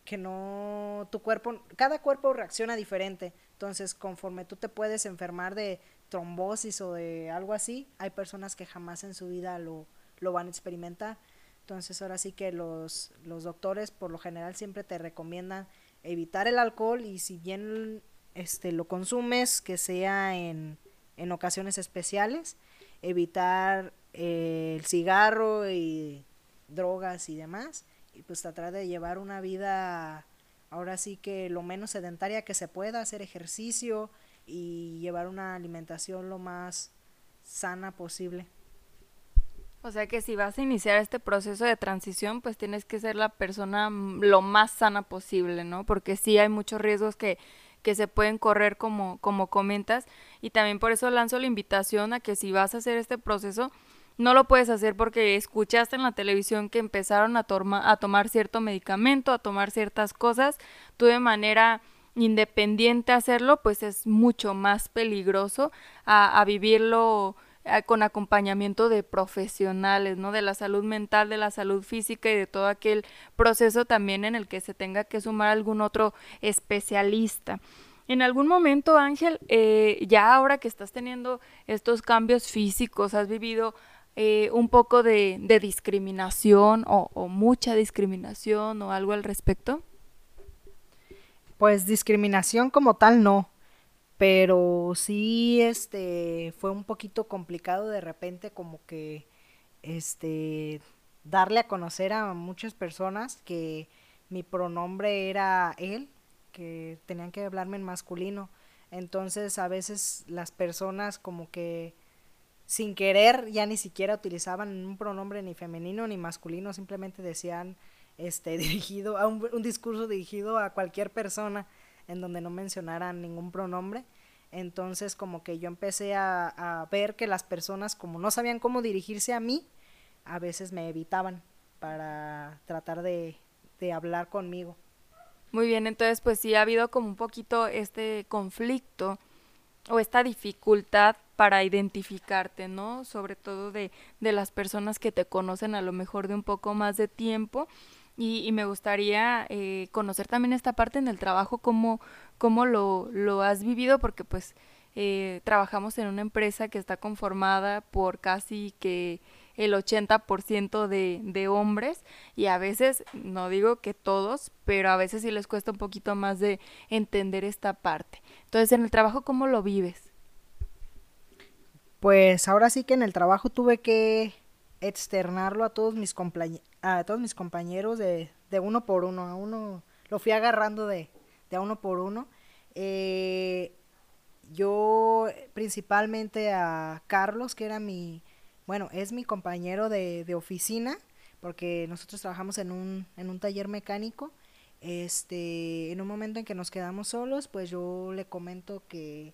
que no, tu cuerpo, cada cuerpo reacciona diferente. Entonces, conforme tú te puedes enfermar de, trombosis o de algo así, hay personas que jamás en su vida lo, lo van a experimentar. Entonces ahora sí que los, los doctores por lo general siempre te recomiendan evitar el alcohol y si bien este lo consumes, que sea en, en ocasiones especiales, evitar eh, el cigarro y drogas y demás, y pues tratar de llevar una vida ahora sí que lo menos sedentaria que se pueda, hacer ejercicio, y llevar una alimentación lo más sana posible. O sea que si vas a iniciar este proceso de transición, pues tienes que ser la persona lo más sana posible, ¿no? Porque sí hay muchos riesgos que, que se pueden correr como, como comentas y también por eso lanzo la invitación a que si vas a hacer este proceso, no lo puedes hacer porque escuchaste en la televisión que empezaron a, a tomar cierto medicamento, a tomar ciertas cosas, tú de manera independiente hacerlo, pues es mucho más peligroso a, vivirlo eh, con acompañamiento de profesionales, ¿no? De la salud mental, de la salud física y de todo aquel proceso también en el que se tenga que sumar algún otro especialista. En algún momento, Ángel, eh, ya ahora que estás teniendo estos cambios físicos, has vivido eh, un poco de, discriminación o mucha discriminación o algo al respecto? Pues discriminación como tal no, pero sí este fue un poquito complicado de repente como que este darle a conocer a muchas personas que mi pronombre era él, que tenían que hablarme en masculino. Entonces a veces las personas como que sin querer ya ni siquiera utilizaban un pronombre ni femenino ni masculino, simplemente decían este, dirigido a un, discurso dirigido a cualquier persona en donde no mencionaran ningún pronombre. Entonces como que yo empecé a, ver que las personas como no sabían cómo dirigirse a mí, a veces me evitaban para tratar de, de hablar conmigo. Muy bien, entonces pues sí ha habido como un poquito este conflicto o esta dificultad para identificarte, ¿no? Sobre todo de, de las personas que te conocen a lo mejor de un poco más de tiempo y, me gustaría eh, conocer también esta parte en el trabajo, cómo, cómo lo, lo has vivido, porque pues eh, trabajamos en una empresa que está conformada por casi que el 80% de, de hombres y a veces, no digo que todos, pero a veces sí les cuesta un poquito más de entender esta parte. Entonces, en el trabajo, ¿cómo lo vives? Pues ahora sí que en el trabajo tuve que externarlo a todos mis, a todos mis compañeros de, de uno por uno, a uno lo fui agarrando de, de uno por uno. Eh, yo principalmente a Carlos, que era mi, bueno, es mi compañero de, de oficina, porque nosotros trabajamos en un, en un taller mecánico. Este, en un momento en que nos quedamos solos, pues yo le comento que,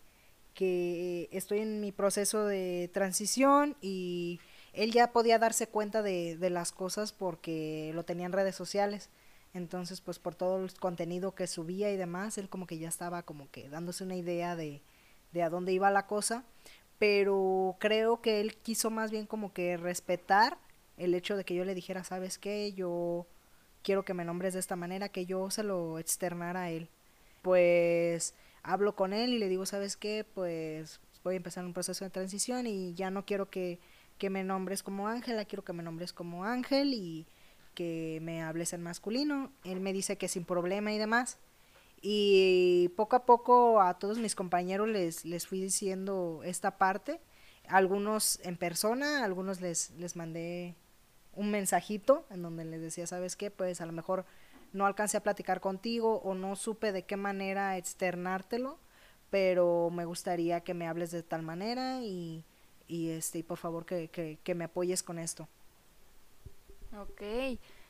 que estoy en mi proceso de transición y él ya podía darse cuenta de, de las cosas porque lo tenía en redes sociales. Entonces, pues por todo el contenido que subía y demás, él como que ya estaba como que dándose una idea de, de a dónde iba la cosa. Pero creo que él quiso más bien como que respetar el hecho de que yo le dijera, ¿sabes qué? Yo quiero que me nombres de esta manera, que yo se lo externara a él. Pues hablo con él y le digo, ¿sabes qué? Pues voy a empezar un proceso de transición y ya no quiero que, que me nombres como Ángela, quiero que me nombres como Ángel y que me hables en masculino. Él me dice que sin problema y demás. Y poco a poco a todos mis compañeros les, les fui diciendo esta parte. Algunos en persona, algunos les, les mandé un mensajito en donde les decía, ¿sabes qué? Pues a lo mejor no alcancé a platicar contigo o no supe de qué manera externártelo, pero me gustaría que me hables de tal manera y, y este, y por favor que, que, me apoyes con esto. Ok,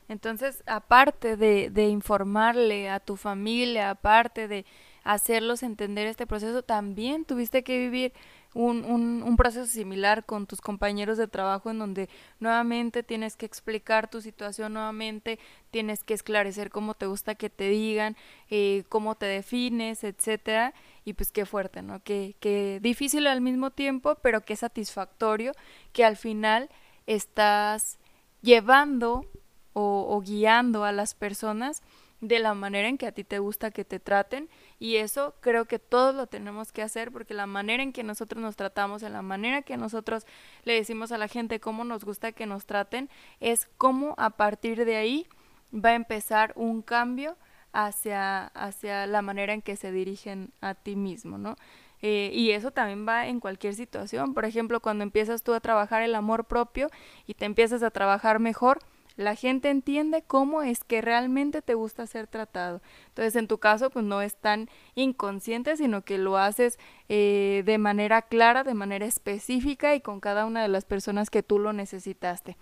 entonces aparte de, de informarle a tu familia, aparte de hacerlos entender este proceso, también tuviste que vivir un, un, un, proceso similar con tus compañeros de trabajo en donde nuevamente tienes que explicar tu situación, nuevamente tienes que esclarecer cómo te gusta que te digan, eh, cómo te defines, etcétera, y pues qué fuerte, ¿no? Que, que difícil al mismo tiempo, pero qué satisfactorio que al final estás llevando o, o, guiando a las personas de la manera en que a ti te gusta que te traten y eso creo que todos lo tenemos que hacer porque la manera en que nosotros nos tratamos, en la manera que nosotros le decimos a la gente cómo nos gusta que nos traten, es cómo a partir de ahí va a empezar un cambio hacia, hacia la manera en que se dirigen a ti mismo, ¿no? Eh, y eso también va en cualquier situación. Por ejemplo, cuando empiezas tú a trabajar el amor propio y te empiezas a trabajar mejor, la gente entiende cómo es que realmente te gusta ser tratado. Entonces, en tu caso, pues no es tan inconsciente, sino que lo haces eh, de manera clara, de manera específica y con cada una de las personas que tú lo necesitaste.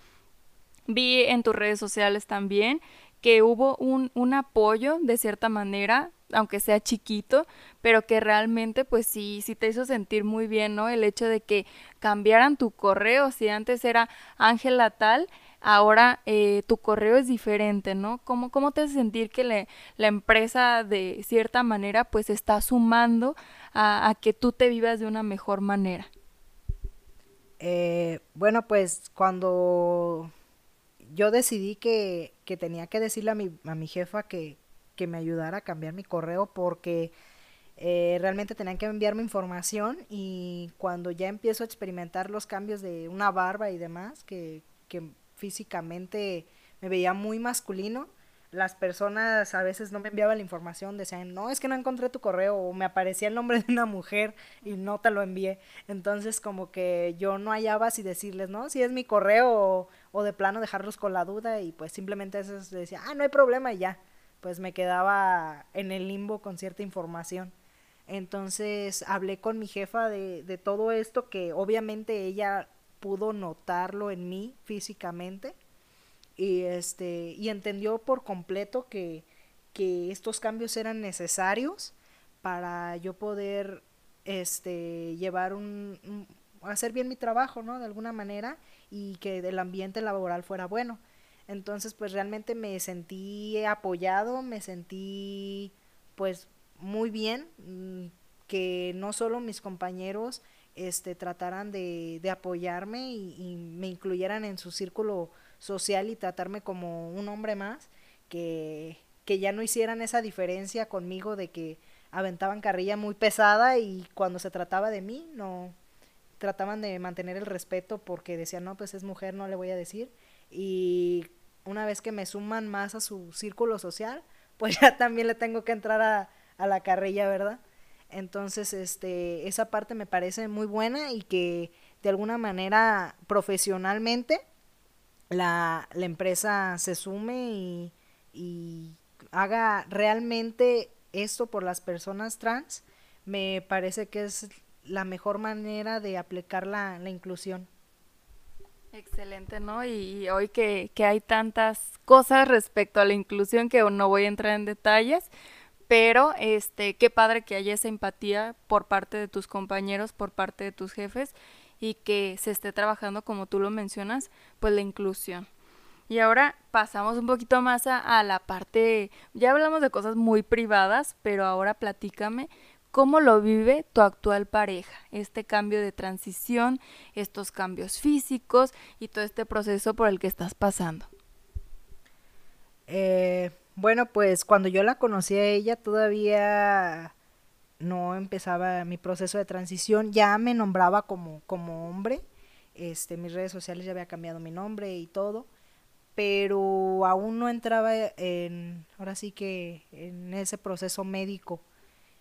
Vi en tus redes sociales también que hubo un, un apoyo de cierta manera aunque sea chiquito, pero que realmente pues sí, sí te hizo sentir muy bien, ¿no? El hecho de que cambiaran tu correo, si antes era Ángela tal, ahora eh, tu correo es diferente, ¿no? ¿Cómo, cómo te hace sentir que la empresa de cierta manera pues está sumando a, a, que tú te vivas de una mejor manera? Eh, bueno, pues cuando yo decidí que, que tenía que decirle a mi, a mi jefa que, que me ayudara a cambiar mi correo porque eh, realmente tenían que enviarme información y cuando ya empiezo a experimentar los cambios de una barba y demás, que, que físicamente me veía muy masculino, las personas a veces no me enviaban la información, decían, no, es que no encontré tu correo, o me aparecía el nombre de una mujer y no te lo envié. Entonces como que yo no hallaba si decirles, no, si es mi correo o, o de plano dejarlos con la duda y pues simplemente eso decía, ah, no hay problema y ya pues me quedaba en el limbo con cierta información. Entonces hablé con mi jefa de, de todo esto que obviamente ella pudo notarlo en mí físicamente y este y entendió por completo que, que estos cambios eran necesarios para yo poder este llevar un, un, hacer bien mi trabajo no de alguna manera y que el ambiente laboral fuera bueno. Entonces, pues realmente me sentí apoyado, me sentí pues muy bien, mm, que no solo mis compañeros este, trataran de, de apoyarme y, y, me incluyeran en su círculo social y tratarme como un hombre más, que, que ya no hicieran esa diferencia conmigo de que aventaban carrilla muy pesada y cuando se trataba de mí no, trataban de mantener el respeto porque decían, no, pues es mujer, no le voy a decir. Y una vez que me suman más a su círculo social, pues ya también le tengo que entrar a, a la carrilla, ¿verdad? Entonces, este, esa parte me parece muy buena y que de alguna manera profesionalmente la, la empresa se sume y, y haga realmente esto por las personas trans, me parece que es la mejor manera de aplicar la, la inclusión. Excelente, ¿no? Y, hoy que, que, hay tantas cosas respecto a la inclusión que no voy a entrar en detalles, pero este, qué padre que haya esa empatía por parte de tus compañeros, por parte de tus jefes y que se esté trabajando, como tú lo mencionas, pues la inclusión. Y ahora pasamos un poquito más a, la parte, ya hablamos de cosas muy privadas, pero ahora platícame ¿Cómo lo vive tu actual pareja? Este cambio de transición, estos cambios físicos y todo este proceso por el que estás pasando. Eh, bueno, pues cuando yo la conocí a ella todavía no empezaba mi proceso de transición, ya me nombraba como, como hombre, este, mis redes sociales ya había cambiado mi nombre y todo, pero aún no entraba en, ahora sí que en ese proceso médico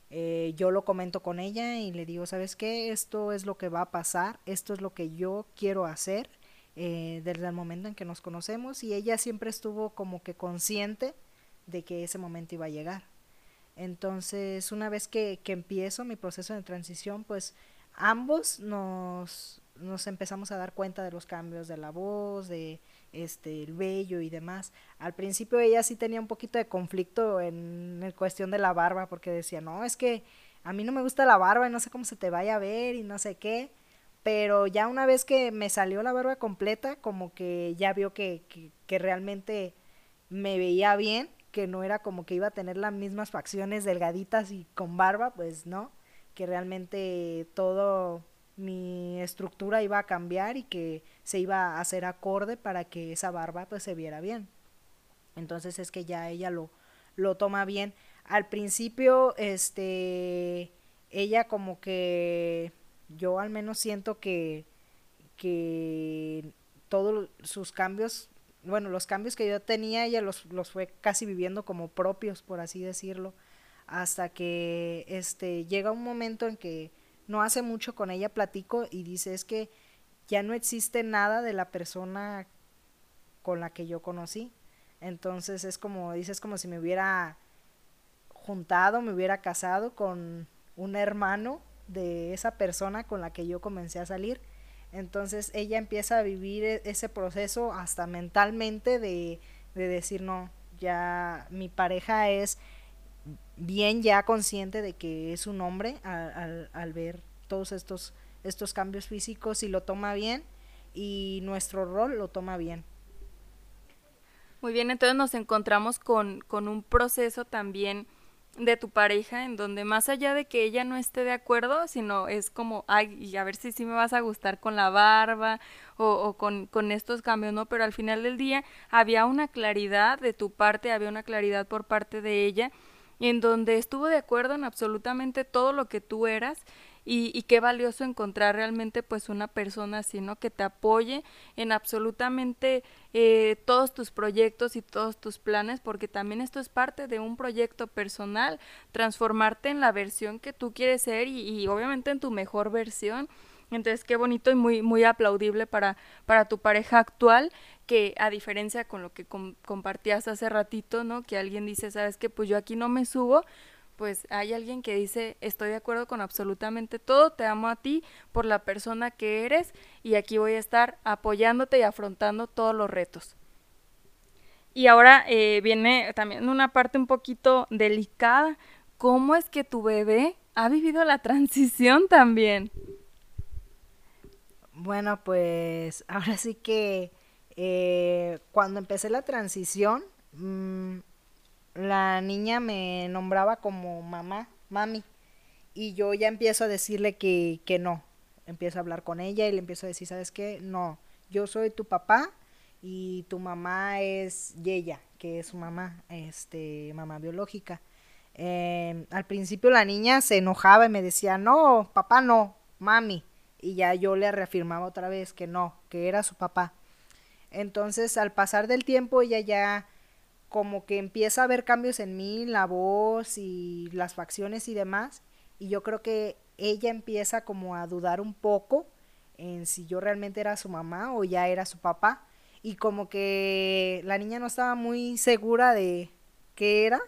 eh, yo lo comento con ella y le digo, ¿sabes qué? Esto es lo que va a pasar, esto es lo que yo quiero hacer eh, desde el momento en que nos conocemos y ella siempre estuvo como que consciente de que ese momento iba a llegar. Entonces, una vez que, que empiezo mi proceso de transición, pues ambos nos, nos empezamos a dar cuenta de los cambios de la voz, de este el vello y demás. Al principio ella sí tenía un poquito de conflicto en, en cuestión de la barba porque decía, "No, es que a mí no me gusta la barba y no sé cómo se te vaya a ver y no sé qué." Pero ya una vez que me salió la barba completa, como que ya vio que, que, que realmente me veía bien, que no era como que iba a tener las mismas facciones delgaditas y con barba, pues no, que realmente todo mi estructura iba a cambiar y que se iba a hacer acorde para que esa barba pues se viera bien. Entonces es que ya ella lo, lo toma bien. Al principio, este, ella como que yo al menos siento que, que todos sus cambios, bueno, los cambios que yo tenía, ella los, los fue casi viviendo como propios, por así decirlo, hasta que este, llega un momento en que no hace mucho con ella platico y dice es que ya no existe nada de la persona con la que yo conocí. Entonces es como, dices, como si me hubiera juntado, me hubiera casado con un hermano de esa persona con la que yo comencé a salir. Entonces ella empieza a vivir e-, ese proceso hasta mentalmente de, de decir, no, ya mi pareja es bien ya consciente de que es un hombre al, al, ver todos estos, estos cambios físicos y lo toma bien y nuestro rol lo toma bien. Muy bien, entonces nos encontramos con, con un proceso también de tu pareja en donde más allá de que ella no esté de acuerdo, sino es como, ay, y a ver si sí me vas a gustar con la barba o, o con, con, estos cambios, ¿no? Pero al final del día había una claridad de tu parte, había una claridad por parte de ella en donde estuvo de acuerdo en absolutamente todo lo que tú eras y, y, qué valioso encontrar realmente pues una persona así, ¿no? Que te apoye en absolutamente eh, todos tus proyectos y todos tus planes, porque también esto es parte de un proyecto personal, transformarte en la versión que tú quieres ser y, obviamente en tu mejor versión. Entonces, qué bonito y muy, muy aplaudible para, para tu pareja actual, que a diferencia con lo que com compartías hace ratito, ¿no? Que alguien dice, sabes que pues yo aquí no me subo, pues hay alguien que dice, estoy de acuerdo con absolutamente todo, te amo a ti por la persona que eres y aquí voy a estar apoyándote y afrontando todos los retos. Y ahora eh, viene también una parte un poquito delicada, ¿cómo es que tu bebé ha vivido la transición también? Bueno, pues ahora sí que eh, cuando empecé la transición, mmm, la niña me nombraba como mamá, mami, y yo ya empiezo a decirle que, que no. Empiezo a hablar con ella y le empiezo a decir, ¿sabes qué? No, yo soy tu papá y tu mamá es Yeya, que es su mamá, este, mamá biológica. Eh, al principio la niña se enojaba y me decía, no, papá no, mami. y ya yo le reafirmaba otra vez que no, que era su papá. Entonces, al pasar del tiempo, ella ya como que empieza a ver cambios en mí, la voz y las facciones y demás, y yo creo que ella empieza como a dudar un poco en si yo realmente era su mamá o ya era su papá, y como que la niña no estaba muy segura de qué era,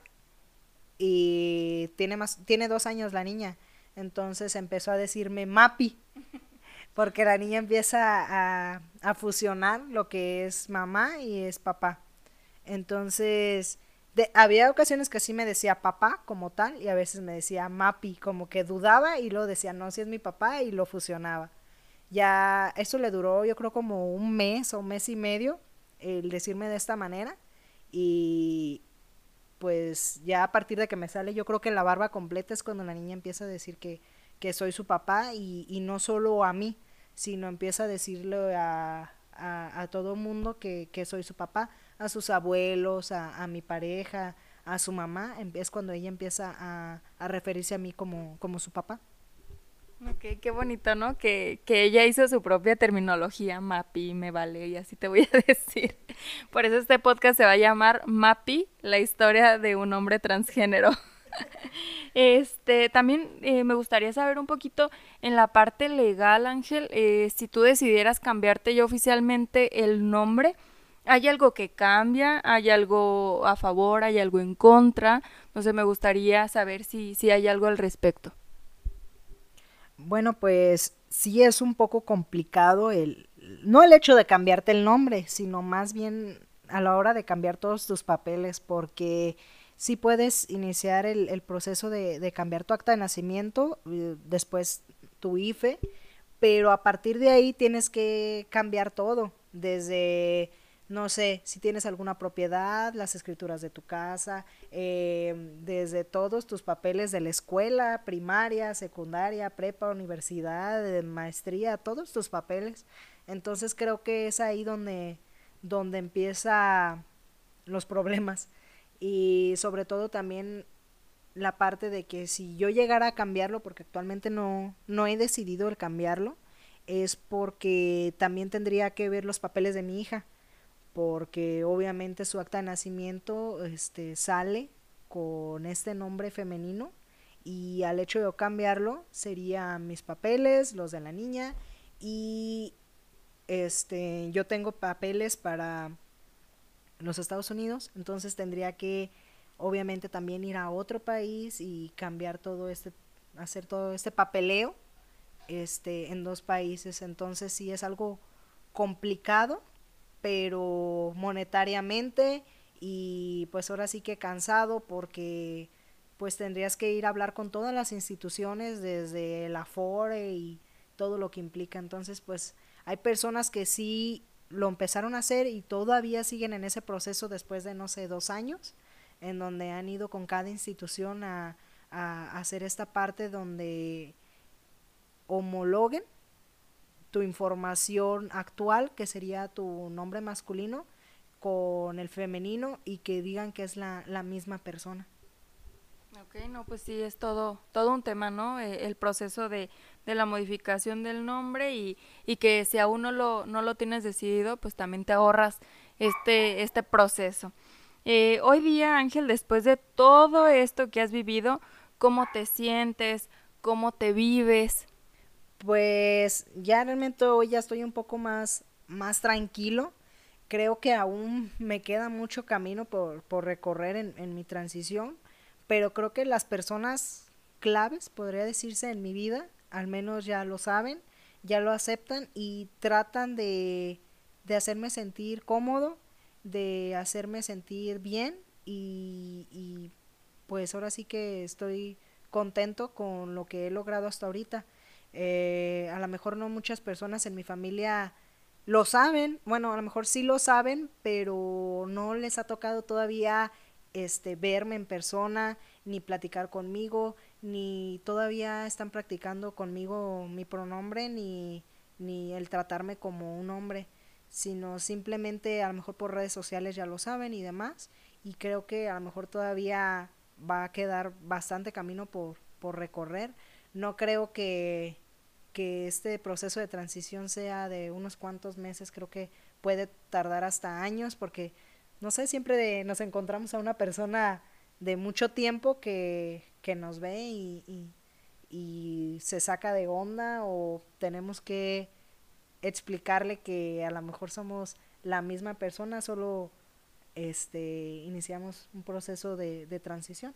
y tiene, más, tiene dos años la niña, entonces empezó a decirme Mapi, porque la niña empieza a, a fusionar lo que es mamá y es papá. Entonces, había ocasiones que sí me decía papá como tal y a veces me decía mapi, como que dudaba y luego decía no, si es mi papá y lo fusionaba. Ya eso le duró yo creo como un mes o un mes y medio el decirme de esta manera y pues ya a partir de que me sale yo creo que la barba completa es cuando la niña empieza a decir que, que soy su papá y, y no solo a mí, sino empieza a decirle a, a, a todo mundo que, que soy su papá a sus abuelos, a, a mi pareja, a su mamá, em, es cuando ella empieza a, a referirse a mí como, como su papá. Ok, qué bonito, ¿no? Que, que ella hizo su propia terminología, Mapi, me vale, y así te voy a decir. Por eso este podcast se va a llamar Mapi, la historia de un hombre transgénero. Este, también eh, me gustaría saber un poquito en la parte legal, Ángel, eh, si tú decidieras cambiarte ya oficialmente el nombre, ¿Hay algo que cambia? ¿Hay algo a favor? ¿Hay algo en contra? No sé, me gustaría saber si, si hay algo al respecto. Bueno, pues sí es un poco complicado el, no el hecho de cambiarte el nombre, sino más bien a la hora de cambiar todos tus papeles, porque sí puedes iniciar el, el proceso de, de, cambiar tu acta de nacimiento, eh, después tu IFE, pero a partir de ahí tienes que cambiar todo, desde no sé, si tienes alguna propiedad, las escrituras de tu casa, eh, desde todos tus papeles de la escuela, primaria, secundaria, prepa, universidad, maestría, todos tus papeles. Entonces creo que es ahí donde, donde empieza los problemas. Y sobre todo también la parte de que si yo llegara a cambiarlo, porque actualmente no, no he decidido el cambiarlo, es porque también tendría que ver los papeles de mi hija porque obviamente su acta de nacimiento este, sale con este nombre femenino y al hecho de cambiarlo serían mis papeles, los de la niña y este yo tengo papeles para los Estados Unidos, entonces tendría que obviamente también ir a otro país y cambiar todo este hacer todo este papeleo este en dos países, entonces sí es algo complicado pero monetariamente y pues ahora sí que cansado porque pues tendrías que ir a hablar con todas las instituciones desde la FORE y todo lo que implica. Entonces pues hay personas que sí lo empezaron a hacer y todavía siguen en ese proceso después de no sé dos años en donde han ido con cada institución a, a hacer esta parte donde homologuen tu información actual, que sería tu nombre masculino, con el femenino y que digan que es la, la misma persona. Ok, no, pues sí, es todo, todo un tema, ¿no? Eh, el proceso de, de, la modificación del nombre y, y que si aún no lo, no lo tienes decidido, pues también te ahorras este, este proceso. Eh, hoy día, Ángel, después de todo esto que has vivido, ¿cómo te sientes? ¿Cómo te vives? Pues ya realmente hoy ya estoy un poco más, más tranquilo. Creo que aún me queda mucho camino por, por recorrer en, en mi transición, pero creo que las personas claves, podría decirse, en mi vida, al menos ya lo saben, ya lo aceptan y tratan de, de hacerme sentir cómodo, de hacerme sentir bien y, y pues ahora sí que estoy contento con lo que he logrado hasta ahorita. Eh, a lo mejor no muchas personas en mi familia lo saben, bueno, a lo mejor sí lo saben, pero no les ha tocado todavía este verme en persona, ni platicar conmigo, ni todavía están practicando conmigo mi pronombre, ni, ni el tratarme como un hombre, sino simplemente a lo mejor por redes sociales ya lo saben y demás, y creo que a lo mejor todavía va a quedar bastante camino por, por recorrer. No creo que que este proceso de transición sea de unos cuantos meses, creo que puede tardar hasta años porque, no sé, siempre nos encontramos a una persona de mucho tiempo que, que nos ve y, y, y se saca de onda o tenemos que explicarle que a lo mejor somos la misma persona, solo este iniciamos un proceso de, de transición.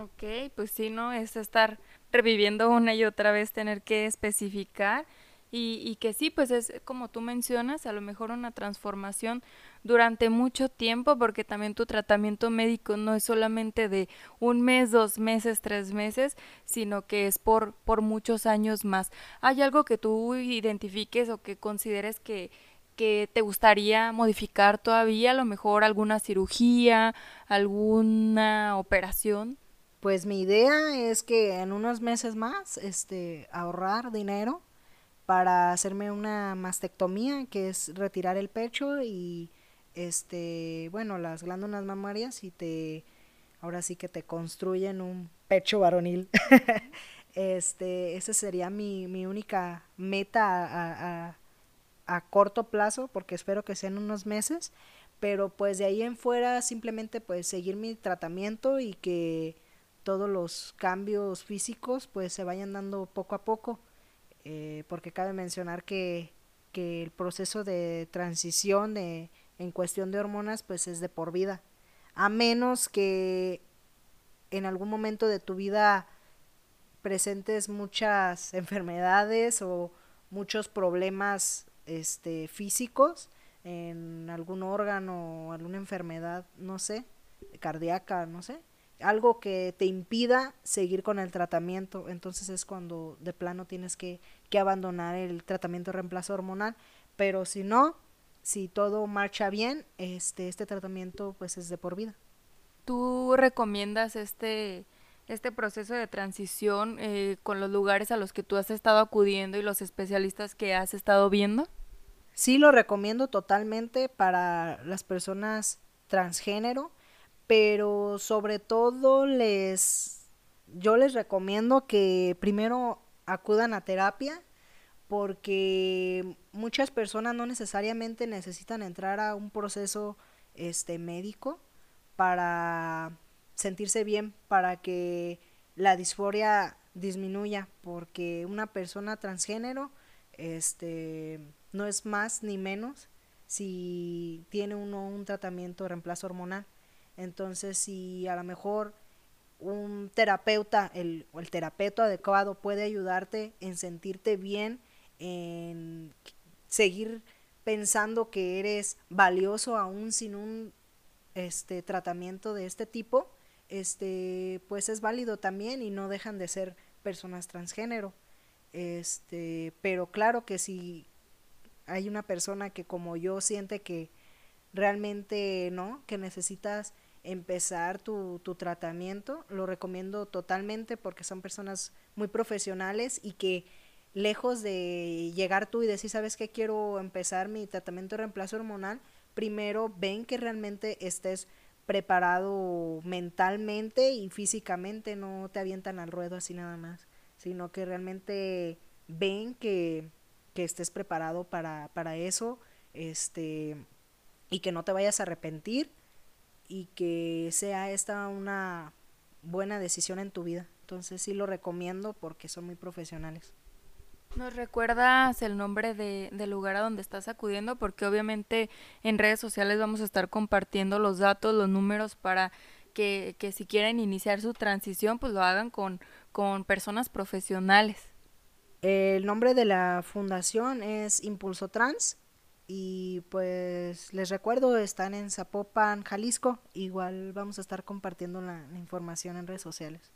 Ok, pues sí, ¿no? Es estar reviviendo una y otra vez, tener que especificar y, y, que sí, pues es como tú mencionas, a lo mejor una transformación durante mucho tiempo, porque también tu tratamiento médico no es solamente de un mes, dos meses, tres meses, sino que es por, por muchos años más. ¿Hay algo que tú identifiques o que consideres que, que te gustaría modificar todavía? A lo mejor alguna cirugía, alguna operación. Pues mi idea es que en unos meses más, este, ahorrar dinero para hacerme una mastectomía, que es retirar el pecho y este, bueno, las glándulas mamarias y te ahora sí que te construyen un pecho varonil. este, esa sería mi, mi única meta a, a, a, corto plazo, porque espero que sean unos meses, pero pues de ahí en fuera simplemente pues seguir mi tratamiento y que todos los cambios físicos pues se vayan dando poco a poco, eh, porque cabe mencionar que, que el proceso de transición de, en cuestión de hormonas pues es de por vida, a menos que en algún momento de tu vida presentes muchas enfermedades o muchos problemas este físicos en algún órgano, alguna enfermedad, no sé, cardíaca, no sé, algo que te impida seguir con el tratamiento. Entonces es cuando de plano tienes que, que abandonar el tratamiento de reemplazo hormonal. Pero si no, si todo marcha bien, este, este tratamiento pues es de por vida. ¿Tú recomiendas este, este proceso de transición eh, con los lugares a los que tú has estado acudiendo y los especialistas que has estado viendo? Sí, lo recomiendo totalmente para las personas transgénero pero sobre todo les yo les recomiendo que primero acudan a terapia porque muchas personas no necesariamente necesitan entrar a un proceso este médico para sentirse bien, para que la disforia disminuya, porque una persona transgénero este no es más ni menos si tiene uno un tratamiento de reemplazo hormonal. Entonces, si a lo mejor un terapeuta, el, el terapeuta adecuado puede ayudarte en sentirte bien, en seguir pensando que eres valioso aún sin un este tratamiento de este tipo, este pues es válido también y no dejan de ser personas transgénero. Este, pero claro que si hay una persona que como yo siente que realmente no, que necesitas empezar tu, tu tratamiento, lo recomiendo totalmente porque son personas muy profesionales y que lejos de llegar tú y decir, ¿sabes qué? Quiero empezar mi tratamiento de reemplazo hormonal, primero ven que realmente estés preparado mentalmente y físicamente, no te avientan al ruedo así nada más, sino que realmente ven que, que estés preparado para, para eso, este, y que no te vayas a arrepentir y que sea esta una buena decisión en tu vida. Entonces sí lo recomiendo porque son muy profesionales. ¿Nos recuerdas el nombre de, del lugar a donde estás acudiendo? Porque obviamente en redes sociales vamos a estar compartiendo los datos, los números para que, que si quieren iniciar su transición, pues lo hagan con, con personas profesionales. El nombre de la fundación es Impulso Trans y pues les recuerdo, están en Zapopan, Jalisco. Igual vamos a estar compartiendo la, información en redes sociales.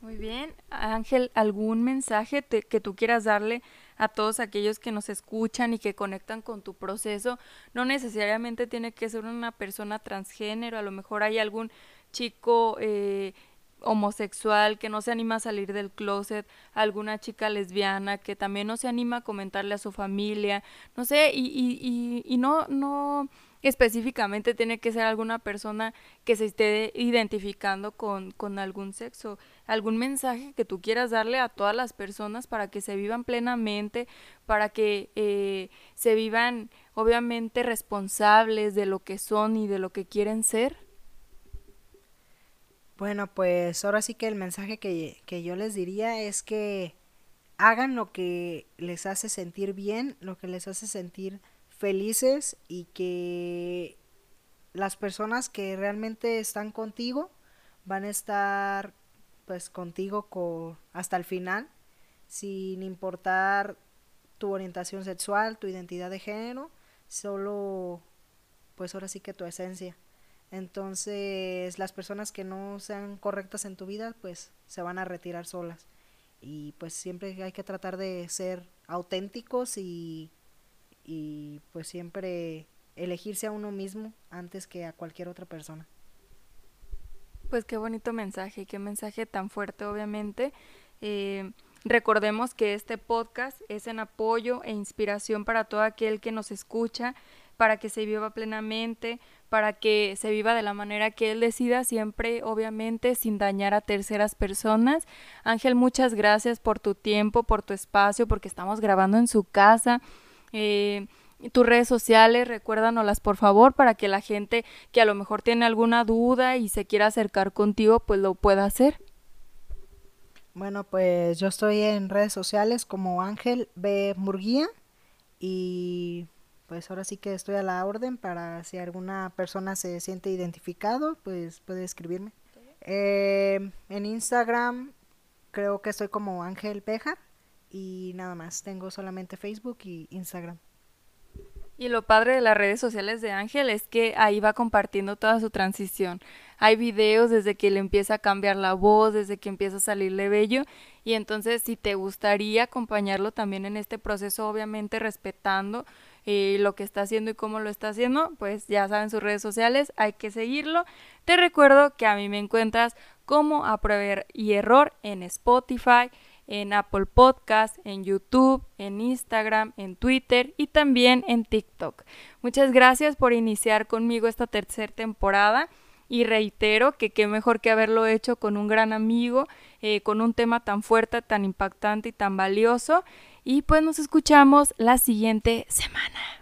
Muy bien. Ángel, ¿algún mensaje te, que tú quieras darle a todos aquellos que nos escuchan y que conectan con tu proceso? No necesariamente tiene que ser una persona transgénero, a lo mejor hay algún chico eh, homosexual que no se anima a salir del closet, alguna chica lesbiana que también no se anima a comentarle a su familia, no sé, y, y, y, y no, no específicamente tiene que ser alguna persona que se esté identificando con, con algún sexo, algún mensaje que tú quieras darle a todas las personas para que se vivan plenamente, para que eh, se vivan obviamente responsables de lo que son y de lo que quieren ser. Bueno, pues ahora sí que el mensaje que, que yo les diría es que hagan lo que les hace sentir bien, lo que les hace sentir felices y que las personas que realmente están contigo van a estar pues contigo hasta el final sin importar tu orientación sexual, tu identidad de género, solo pues ahora sí que tu esencia. Entonces las personas que no sean correctas en tu vida pues se van a retirar solas y pues siempre hay que tratar de ser auténticos y y pues siempre elegirse a uno mismo antes que a cualquier otra persona. Pues qué bonito mensaje, qué mensaje tan fuerte obviamente. Eh, recordemos que este podcast es en apoyo e inspiración para todo aquel que nos escucha, para que se viva plenamente, para que se viva de la manera que él decida, siempre obviamente sin dañar a terceras personas. Ángel, muchas gracias por tu tiempo, por tu espacio, porque estamos grabando en su casa. Eh, tus redes sociales, recuérdanoslas por favor para que la gente que a lo mejor tiene alguna duda y se quiera acercar contigo, pues lo pueda hacer. Bueno, pues yo estoy en redes sociales como Ángel B. Murguía y pues ahora sí que estoy a la orden para si alguna persona se siente identificado, pues puede escribirme. Eh, en Instagram creo que estoy como Ángel Peja y nada más. Tengo solamente Facebook y Instagram. Y lo padre de las redes sociales de Ángel es que ahí va compartiendo toda su transición. Hay videos desde que le empieza a cambiar la voz, desde que empieza a salirle bello. Y entonces si te gustaría acompañarlo también en este proceso, obviamente respetando eh, lo que está haciendo y cómo lo está haciendo, pues ya saben sus redes sociales, hay que seguirlo. Te recuerdo que a mí me encuentras como a prueba y error en Spotify, en Apple Podcast, en YouTube, en Instagram, en Twitter y también en TikTok. Muchas gracias por iniciar conmigo esta tercera temporada y reitero que qué mejor que haberlo hecho con un gran amigo, eh, con un tema tan fuerte, tan impactante y tan valioso. Y pues nos escuchamos la siguiente semana.